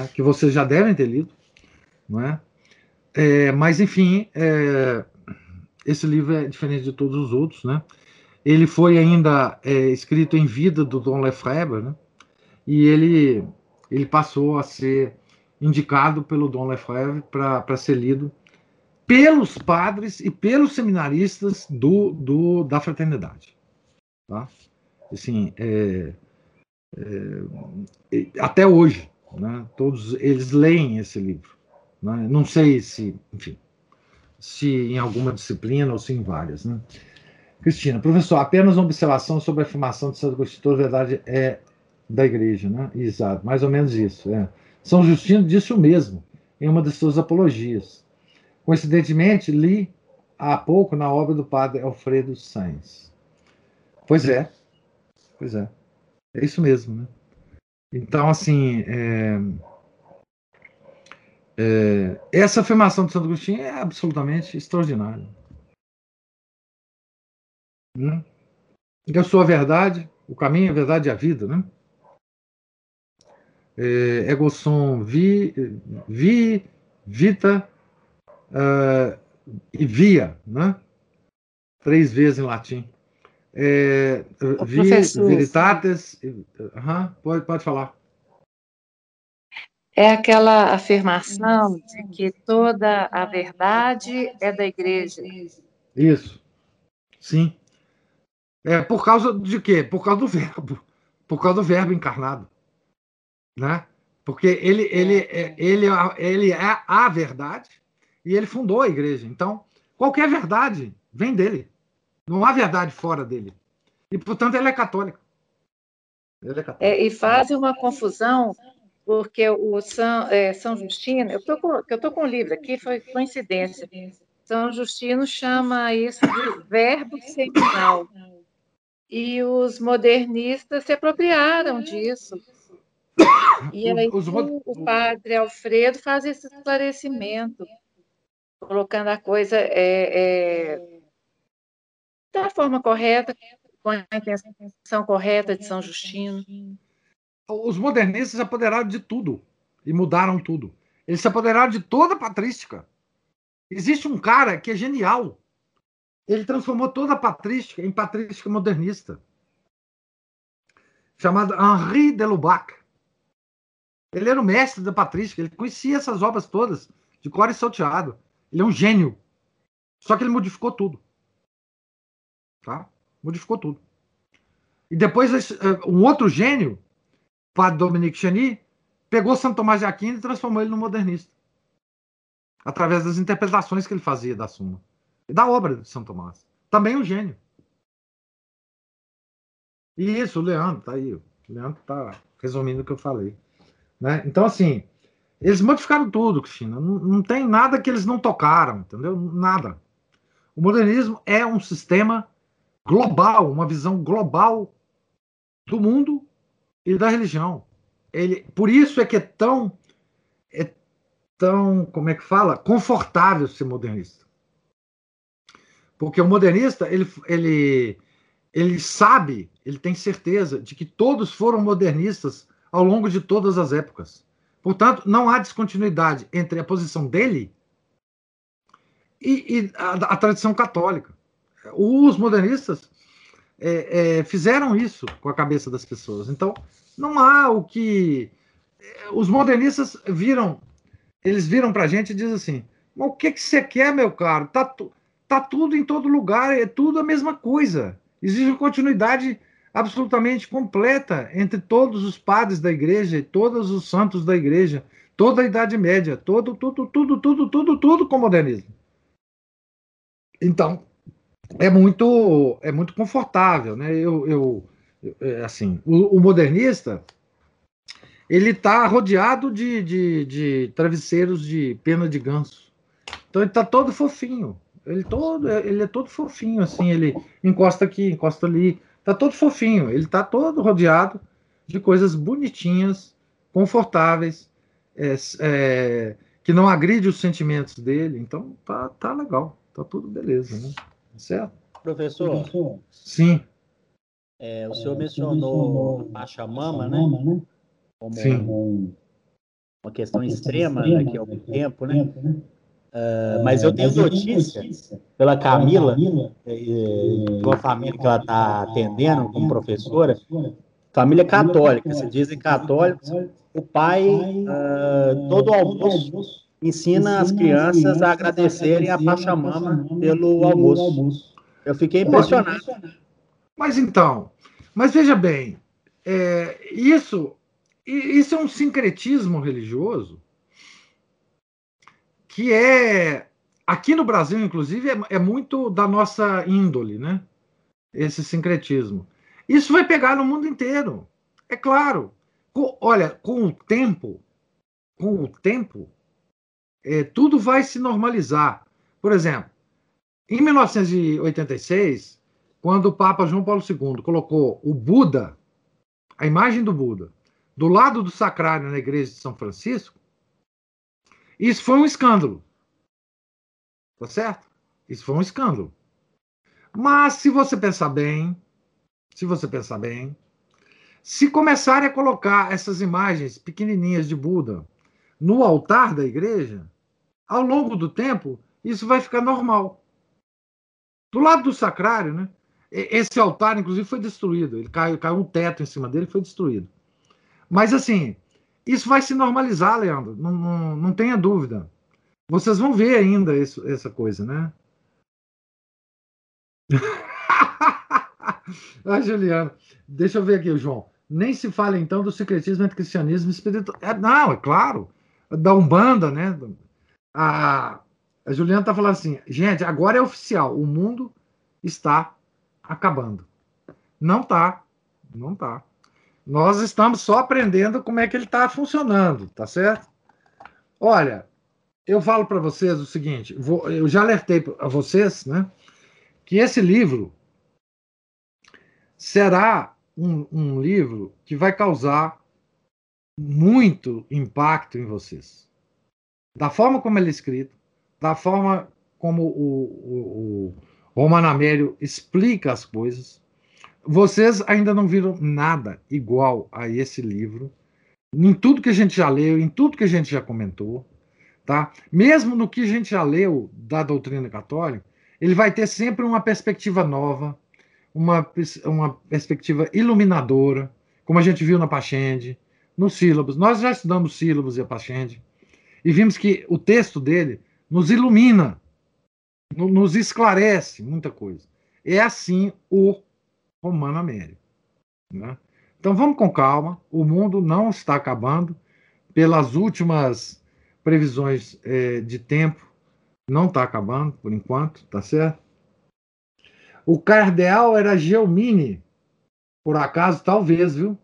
é? que vocês já devem ter lido. Não é? é mas, enfim, é, esse livro é diferente de todos os outros, né? Ele foi ainda é, escrito em vida do Dom Lefebvre, né? E ele ele passou a ser indicado pelo Dom Lefebvre para ser lido pelos padres e pelos seminaristas do, do da fraternidade, tá? Assim, é, é, até hoje, né? Todos eles leem esse livro. Né? Não sei se, enfim, se em alguma disciplina ou se em várias. Né? Cristina, professor, apenas uma observação sobre a afirmação de Santo Agostinho, verdade é da igreja, né? Exato, mais ou menos isso. É. São Justino disse o mesmo em uma de suas apologias. Coincidentemente, li há pouco na obra do padre Alfredo Sainz. Pois é, pois é, é isso mesmo, né? Então, assim, é, é, essa afirmação de Santo Agostinho é absolutamente extraordinária. Né? Eu sou a verdade, o caminho, a verdade e a vida, né? É, ego sum vi, vi vita uh, e via, né? Três vezes em latim. É, vi, veritates, uhum, pode, pode falar é aquela afirmação de que toda a verdade é da igreja. Isso. Sim. É por causa de quê? Por causa do verbo. Por causa do verbo encarnado. Né? Porque ele, ele, é, ele, ele é a verdade e ele fundou a igreja. Então, qualquer verdade vem dele. Não há verdade fora dele. E, portanto, ele é católico. Ele é católico. É, e faz uma confusão porque o São, é, São Justino, eu tô com, eu estou com o livro aqui, foi coincidência. São Justino chama isso de verbo seminal. E os modernistas se apropriaram disso. E aí os, o, o padre Alfredo faz esse esclarecimento, colocando a coisa é, é, da forma correta, com a intenção correta de São Justino. Os modernistas se apoderaram de tudo e mudaram tudo. Eles se apoderaram de toda a patrística. Existe um cara que é genial. Ele transformou toda a patrística em patrística modernista. Chamado Henri de Lubac. Ele era o mestre da patrística, ele conhecia essas obras todas, de cor e salteado. Ele é um gênio. Só que ele modificou tudo. Tá? Modificou tudo. E depois eh, um outro gênio, Padre Dominique Cheny, pegou Santo Tomás de Aquino e transformou ele no modernista. Através das interpretações que ele fazia da Suma. E da obra de Santo Tomás. Também um gênio. E isso, o Leandro, tá aí. O Leandro tá resumindo o que eu falei. Né? Então, assim, eles modificaram tudo, Cristina. Não, não tem nada que eles não tocaram, entendeu? Nada. O modernismo é um sistema global, uma visão global do mundo e da religião. Ele, por isso é que é tão, é tão, como é que fala, confortável ser modernista. Porque o modernista, ele, ele, ele sabe, ele tem certeza de que todos foram modernistas ao longo de todas as épocas. Portanto, não há descontinuidade entre a posição dele e, e a, a, tradição católica. Os modernistas é, é, fizeram isso com a cabeça das pessoas. Então, não há o que. É, os modernistas viram, eles viram para a gente e dizem assim: o que, que você quer, meu caro? Tá, tá tudo em todo lugar, é tudo a mesma coisa. Existe uma continuidade absolutamente completa entre todos os padres da igreja, todos os santos da igreja, toda a Idade Média, todo, tudo, tudo, tudo, tudo, tudo com o modernismo. Então, é muito, é muito confortável, né? Eu, eu, é, assim, o, o modernista ele está rodeado de, de, de, travesseiros de pena de ganso. Então ele está todo fofinho. Ele todo, ele é todo fofinho, assim. Ele encosta aqui, encosta ali. Tá todo fofinho, ele tá todo rodeado de coisas bonitinhas, confortáveis, é, é, que não agride os sentimentos dele. Então tá, tá legal, tá tudo beleza, né? Certo? Professor? Sim. É, o senhor mencionou a Pachamama, né? né? Como Sim. uma questão extrema daqui a algum tempo, né? Uh, mas eu tenho notícia pela Camila, de uma família que ela está atendendo como professora, família católica, se dizem católicos, o pai, uh, todo almoço, ensina as crianças a agradecerem a Pachamama pelo almoço. Eu fiquei impressionado. Mas então, mas veja bem, é, isso, isso é um sincretismo religioso que é aqui no Brasil, inclusive, é, é, muito da nossa índole, né? Esse sincretismo. Isso vai pegar no mundo inteiro, é claro. Com, olha, com o tempo, com o tempo, é, tudo vai se normalizar. Por exemplo, em 1986, quando o Papa João Paulo II colocou o Buda, a imagem do Buda, do lado do sacrário na igreja de São Francisco, isso foi um escândalo. Tá certo? Isso foi um escândalo. Mas se você pensar bem, se você pensar bem, se começarem a colocar essas imagens pequenininhas de Buda no altar da igreja, ao longo do tempo, isso vai ficar normal. Do lado do sacrário, né? Esse altar, inclusive, foi destruído. Ele caiu, caiu um teto em cima dele, foi destruído. Mas assim, isso vai se normalizar, Leandro, não, não, não tenha dúvida. Vocês vão ver ainda isso, essa coisa, né? ah, Juliano, deixa eu ver aqui, João. Nem se fala então do secretismo entre cristianismo e espiritual. É, não, é claro. Da Umbanda, né? A, a Juliana está falando assim, gente, agora é oficial, o mundo está acabando. Não tá, não tá. Nós estamos só aprendendo como é que ele está funcionando, tá certo? Olha, eu falo para vocês o seguinte: vou, eu já alertei a vocês, né, que esse livro será um, um livro que vai causar muito impacto em vocês. Da forma como ele é escrito, da forma como o, o, o Romano Amério explica as coisas. Vocês ainda não viram nada igual a esse livro, em tudo que a gente já leu, em tudo que a gente já comentou, tá? Mesmo no que a gente já leu da doutrina católica, ele vai ter sempre uma perspectiva nova, uma, uma perspectiva iluminadora, como a gente viu na Pachende, nos sílabos. Nós já estudamos sílabos e a Pachende e vimos que o texto dele nos ilumina, nos esclarece muita coisa. É assim o Romano Américo. Né? Então vamos com calma, o mundo não está acabando. Pelas últimas previsões é, de tempo, não está acabando por enquanto, tá certo? O cardeal era Gelmini, por acaso, talvez, viu?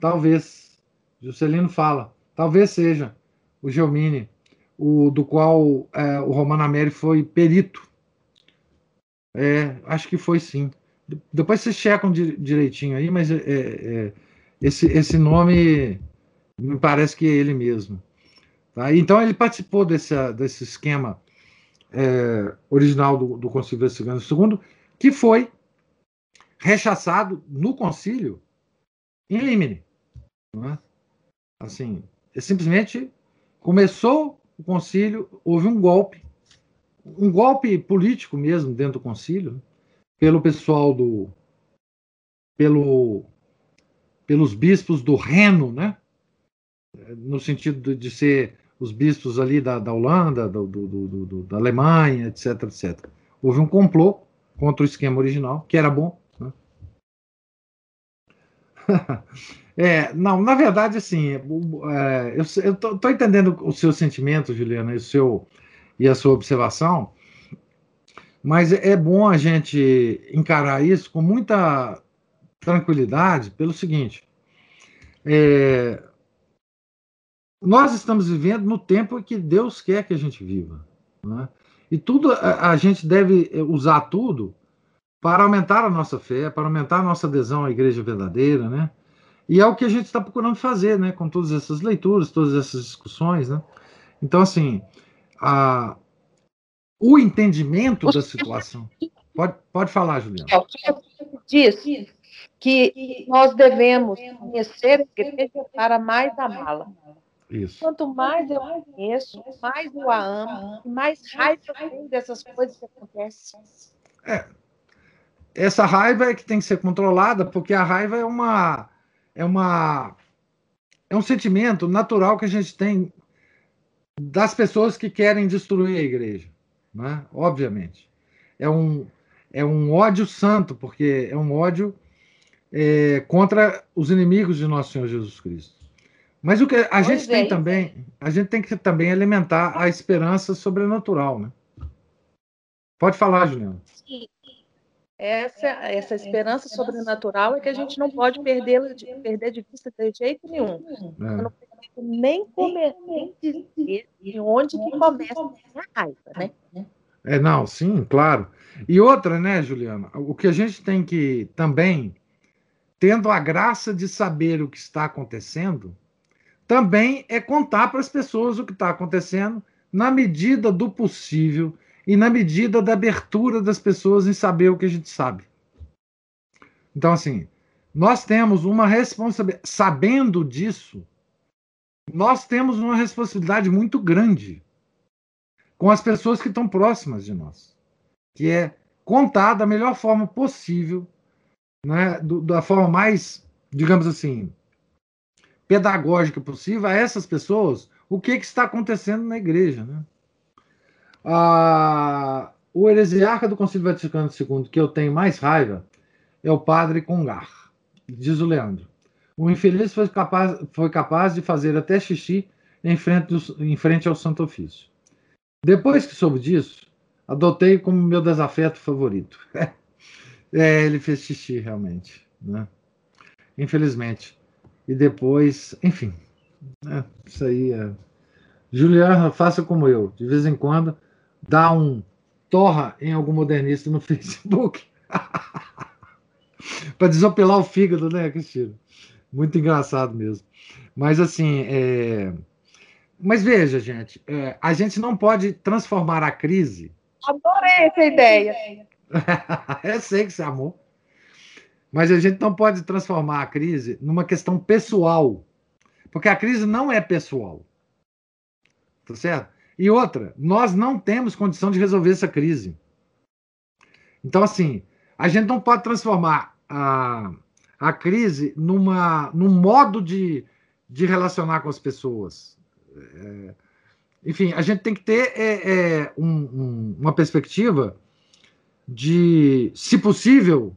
Talvez. Juscelino fala, talvez seja o Gelmini, o, do qual é, o Romano Américo foi perito. É, acho que foi sim. Depois vocês checam direitinho aí, mas é, é, esse, esse nome me parece que é ele mesmo. Tá? Então ele participou desse, desse esquema é, original do, do Concílio Vaticano II, que foi rechaçado no concílio em limine. É? Assim, é simplesmente começou o concílio, houve um golpe, um golpe político mesmo dentro do concílio, né? pelo pessoal do. pelo, pelos bispos do Reno, né? no sentido de ser os bispos ali da, da Holanda, do, do, do, da Alemanha, etc, etc. Houve um complô contra o esquema original, que era bom. Né? é, não, na verdade, assim, é, eu estou entendendo o seu sentimento, Juliana, e, seu, e a sua observação, mas é bom a gente encarar isso com muita tranquilidade, pelo seguinte: é, nós estamos vivendo no tempo que Deus quer que a gente viva. Né? E tudo, a, a gente deve eh, usar tudo para aumentar a nossa fé, para aumentar a nossa adesão à igreja verdadeira, né? E é o que a gente está procurando fazer, né? Com todas essas leituras, todas essas discussões, né? Então, assim, a, o entendimento da situação. Pode, pode falar, Juliana. Diz que nós devemos conhecer a igreja para mais amá-la. Isso. Quanto mais eu conheço, mais eu a amo, mais raiva eu tenho dessas coisas que acontecem. É. Essa raiva é que tem que ser controlada, porque a raiva é uma é uma é um sentimento natural que a gente tem das pessoas que querem destruir a igreja, né? Obviamente. É um é um ódio santo, porque é um ódio é, contra os inimigos de nosso Senhor Jesus Cristo. Mas o que a pois gente é, tem também, a gente tem que também alimentar a esperança sobrenatural, né? Pode falar, Juliana. Sim. Essa, essa esperança sobrenatural é que a gente não pode perder, de, perder de vista de jeito nenhum. É. Eu não nem comer, nem dizer de onde que começa a raiva, né? É, não, sim, claro. E outra, né, Juliana? O que a gente tem que também, tendo a graça de saber o que está acontecendo, também é contar para as pessoas o que está acontecendo na medida do possível e na medida da abertura das pessoas em saber o que a gente sabe. Então, assim, nós temos uma responsabilidade, sabendo disso, nós temos uma responsabilidade muito grande com as pessoas que estão próximas de nós, que é contar da melhor forma possível, né, do, da forma mais, digamos assim, pedagógica possível a essas pessoas o que, que está acontecendo na igreja. Né? Ah, o heresiarca do Concílio Vaticano II que eu tenho mais raiva é o padre Congar, diz o Leandro. O infeliz foi capaz, foi capaz de fazer até xixi em frente, em frente ao Santo Ofício. Depois que soube disso, adotei como meu desafeto favorito. é, ele fez xixi, realmente. Né? Infelizmente e depois, enfim, né, isso aí é, Juliana, faça como eu. De vez em quando, dá um torra em algum modernista no Facebook. para desopilar o fígado, né, Cristina? Muito engraçado mesmo. Mas assim, é... mas veja, gente, é... a gente não pode transformar a crise. Adorei essa ideia. eu sei que você amou. Mas a gente não pode transformar a crise numa questão pessoal. Porque a crise não é pessoal. Tá certo? E outra, nós não temos condição de resolver essa crise. Então, assim, a gente não pode transformar a, a crise numa, num modo de, de relacionar com as pessoas. É, enfim, a gente tem que ter é, é, um, um, uma perspectiva de, se possível,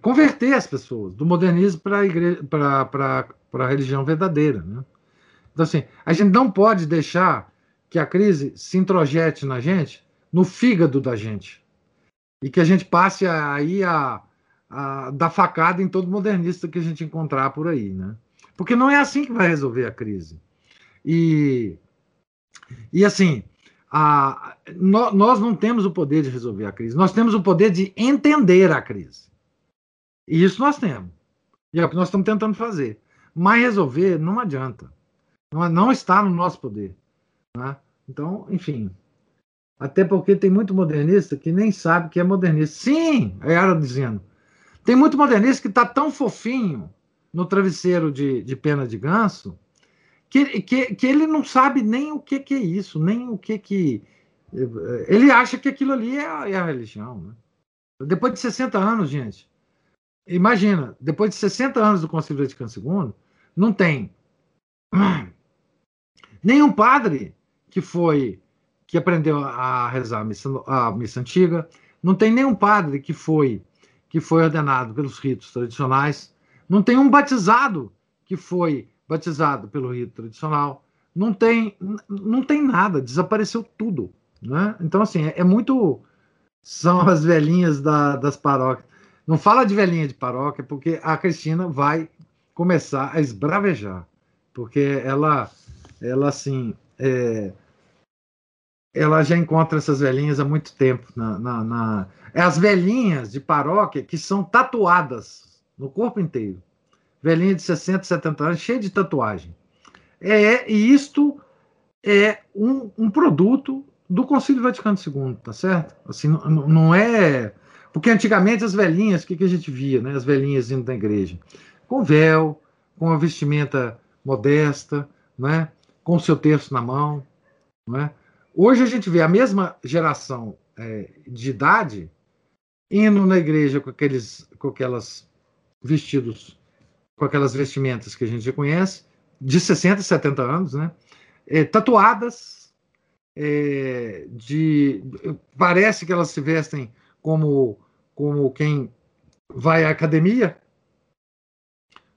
converter as pessoas do modernismo para a religião verdadeira. Né? Então, assim, a gente não pode deixar que a crise se introjete na gente, no fígado da gente. E que a gente passe aí a, a dar facada em todo modernista que a gente encontrar por aí. Né? Porque não é assim que vai resolver a crise. E, e assim, a, no, nós não temos o poder de resolver a crise, nós temos o poder de entender a crise. E isso nós temos. E é o que nós estamos tentando fazer. Mas resolver não adianta. Não, não está no nosso poder. Né? Então, enfim. Até porque tem muito modernista que nem sabe que é modernista. Sim, é ela dizendo. Tem muito modernista que está tão fofinho no travesseiro de, de pena de ganso que, que, que ele não sabe nem o que, que é isso, nem o que que. Ele acha que aquilo ali é a, é a religião. Né? Depois de 60 anos, gente, imagina, depois de 60 anos do Concílio Vaticano II, não tem nenhum padre que foi que aprendeu a rezar a missa, a missa antiga, não tem nenhum padre que foi que foi ordenado pelos ritos tradicionais, não tem um batizado que foi batizado pelo rito tradicional, não tem não tem nada, desapareceu tudo, né? Então assim é, é muito são as velhinhas da, das paróquias. Não fala de velhinha de paróquia, porque a Cristina vai começar a esbravejar, porque ela, ela assim, é, ela já encontra essas velhinhas há muito tempo. Na, na, na, É as velhinhas de paróquia que são tatuadas no corpo inteiro. Velhinha de 60, 70 anos, cheia de tatuagem. É, e isto é um, um produto do Concílio Vaticano II, tá certo? Assim, não, é. Porque antigamente as velhinhas, o que, que a gente via, né? As velhinhas indo na igreja? Com véu, com a vestimenta modesta, né? com o seu terço na mão. Né? Hoje a gente vê a mesma geração é, de idade indo na igreja com aqueles com aquelas vestidos, com aquelas vestimentas que a gente já conhece, de 60, 70 anos, né? É, tatuadas, é, de parece que elas se vestem como como quem vai à academia,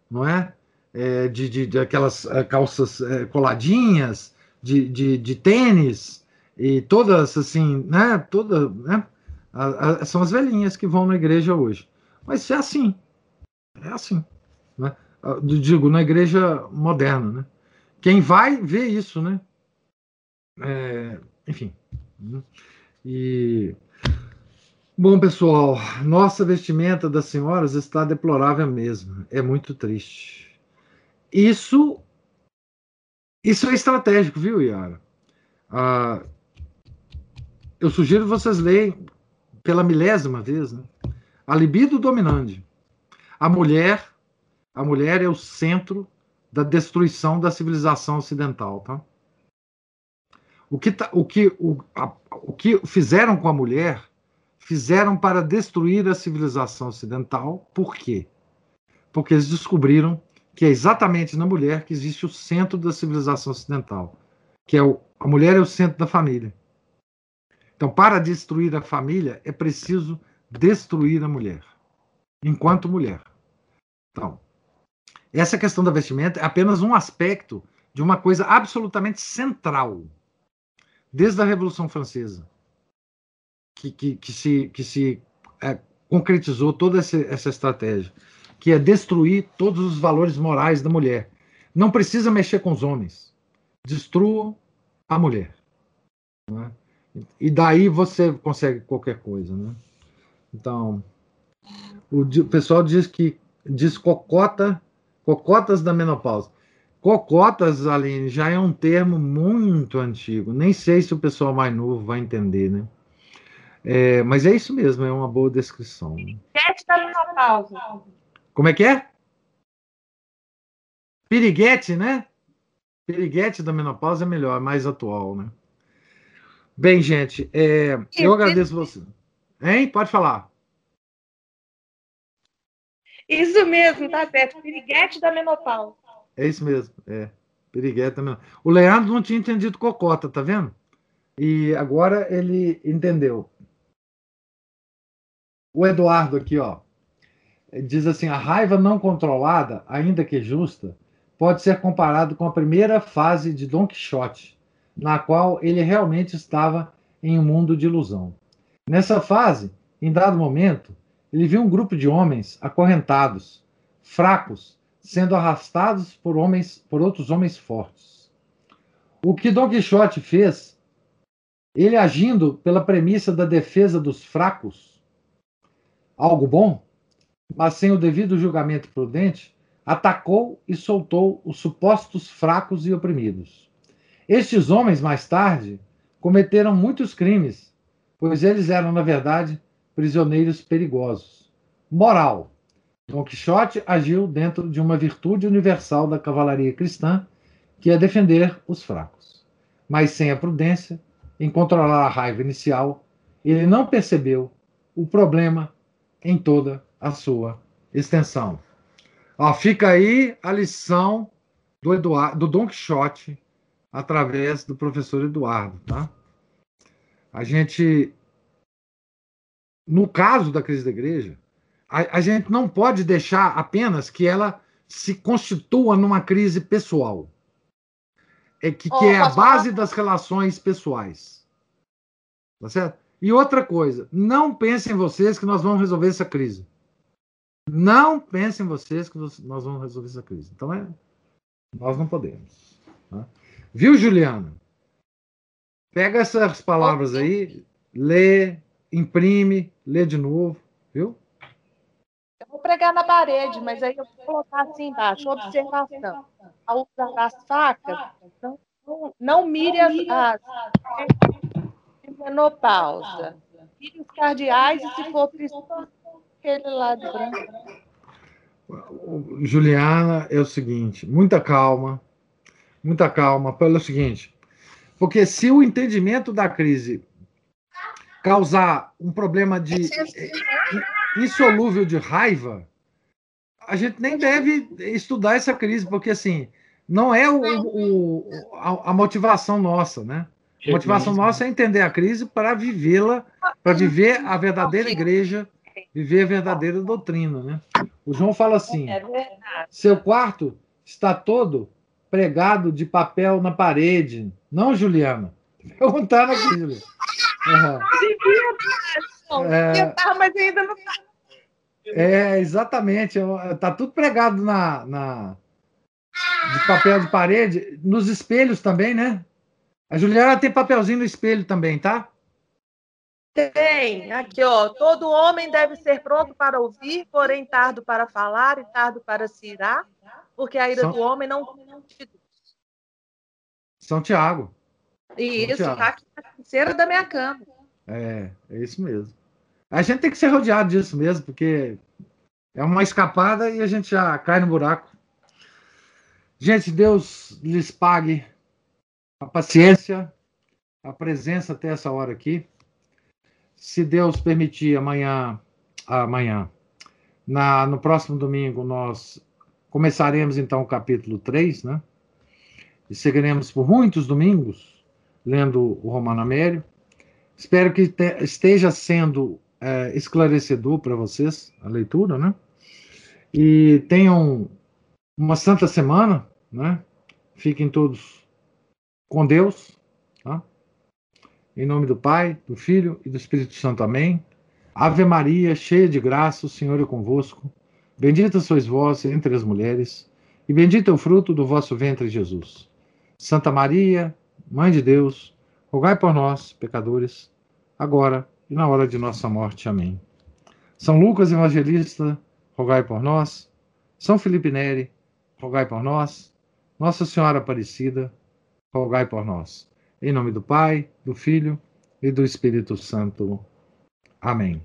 não é? é de, de, de, aquelas é, calças é, coladinhas, de, de, de, tênis, e todas assim, né? Toda, né? A, a, são as velhinhas que vão na igreja hoje. Mas é assim, é assim. Né? Digo, na igreja moderna, né? Quem vai vê isso, né? É, enfim. Né? E Bom, pessoal, nossa vestimenta das senhoras está deplorável mesmo. É muito triste. Isso, isso é estratégico, viu, Yara? Ah, eu sugiro vocês leem pela milésima vez, né? A libido dominante. A mulher, a mulher é o centro da destruição da civilização ocidental, tá? O que, tá, o, que, o, a, o que fizeram com a mulher fizeram para destruir a civilização ocidental. Por quê? Porque eles descobriram que é exatamente na mulher que existe o centro da civilização ocidental, que é o, a mulher é o centro da família. Então, para destruir a família, é preciso destruir a mulher, enquanto mulher. Então, essa questão da vestimenta é apenas um aspecto de uma coisa absolutamente central, desde a Revolução Francesa que, que, que se, que se é, concretizou toda essa, essa estratégia, que é destruir todos os valores morais da mulher. Não precisa mexer com os homens. Destruam a mulher. Né? E daí você consegue qualquer coisa. Né? Então, o, o pessoal diz que diz cocota, cocotas da menopausa. Cocotas, Aline, já é um termo muito antigo. Nem sei se o pessoal mais novo vai entender, né? É, mas é isso mesmo, é uma boa descrição. Piriguete da menopausa. Como é que é? Piriguete, né? Piriguete da menopausa é melhor, é mais atual, né? Bem, gente, é, eu agradeço você. Hein? Pode falar. Isso mesmo, tá certo. Piriguete da menopausa. É isso mesmo, é. Piriguete da menopausa. O Leandro não tinha entendido cocota, tá vendo? E agora ele entendeu. O Eduardo aqui, ó, diz assim: a raiva não controlada, ainda que justa, pode ser comparado com a primeira fase de Don Quixote, na qual ele realmente estava em um mundo de ilusão. Nessa fase, em dado momento, ele viu um grupo de homens acorrentados, fracos, sendo arrastados por homens, por outros homens fortes. O que Don Quixote fez, ele agindo pela premissa da defesa dos fracos, algo bom, mas sem o devido julgamento prudente, atacou e soltou os supostos fracos e oprimidos. Estes homens, mais tarde, cometeram muitos crimes, pois eles eram, na verdade, prisioneiros perigosos. Moral: Dom Quixote agiu dentro de uma virtude universal da cavalaria cristã, que é defender os fracos. Mas sem a prudência, em controlar a raiva inicial, ele não percebeu o problema em toda a sua extensão. Ó, fica aí a lição do, Eduardo, do Don Quixote através do professor Eduardo, tá? A gente, no caso da crise da igreja, a, a gente não pode deixar apenas que ela se constitua numa crise pessoal, é que, que é a base das relações pessoais, tá certo? E outra coisa, não pensem vocês que nós vamos resolver essa crise. Não pensem vocês que nós vamos resolver essa crise. Então, é, nós não podemos. Tá? Viu, Juliana? Pega essas palavras aí, lê, imprime, lê de novo, viu? Eu vou pregar na parede, mas aí eu vou colocar assim embaixo, observação. Ao usar as facas, não, não mire as, as menopausa. Mire os cardeais e se for preciso aquele lá de branco. Juliana, é o seguinte, muita calma, muita calma, pelo seguinte, porque se o entendimento da crise causar um problema de insolúvel de raiva, a gente nem deve estudar essa crise, porque assim, não é o, o a, a, motivação nossa, né? A motivação nossa é entender a crise para vivê-la, para viver a verdadeira igreja viver a verdadeira doutrina, né? O João fala assim: é seu quarto está todo pregado de papel na parede. Não, Juliana? Perguntaram aqui, Juliana. Uhum. É, mas ainda não está. É, exatamente. Está tudo pregado na, na, de papel de parede, nos espelhos também, né? A Juliana tem papelzinho no espelho também, tá? Tem, aqui, ó. Todo homem deve ser pronto para ouvir, porém tardo para falar e tardo para se irar, porque a ira São... do homem não São Tiago. Isso, tá aqui na terceira da minha cama. É, é isso mesmo. A gente tem que ser rodeado disso mesmo, porque é uma escapada e a gente já cai no buraco. Gente, Deus lhes pague a paciência, a presença até essa hora aqui se Deus permitir, amanhã, amanhã, na, no próximo domingo, nós começaremos então o capítulo 3, né? E seguiremos por muitos domingos lendo o Romano Amério. Espero que te, esteja sendo é, esclarecedor para vocês a leitura, né? E tenham uma santa semana, né? Fiquem todos com Deus, tá? Em nome do Pai, do Filho e do Espírito Santo. Amém. Ave Maria, cheia de graça, o Senhor é convosco. Bendita sois vós entre as mulheres, e bendito é o fruto do vosso ventre, Jesus. Santa Maria, Mãe de Deus, rogai por nós, pecadores, agora e na hora de nossa morte. Amém. São Lucas Evangelista, rogai por nós. São Felipe Neri, rogai por nós. Nossa Senhora Aparecida, rogai por nós. Em nome do Pai, do Filho e do Espírito Santo. Amém.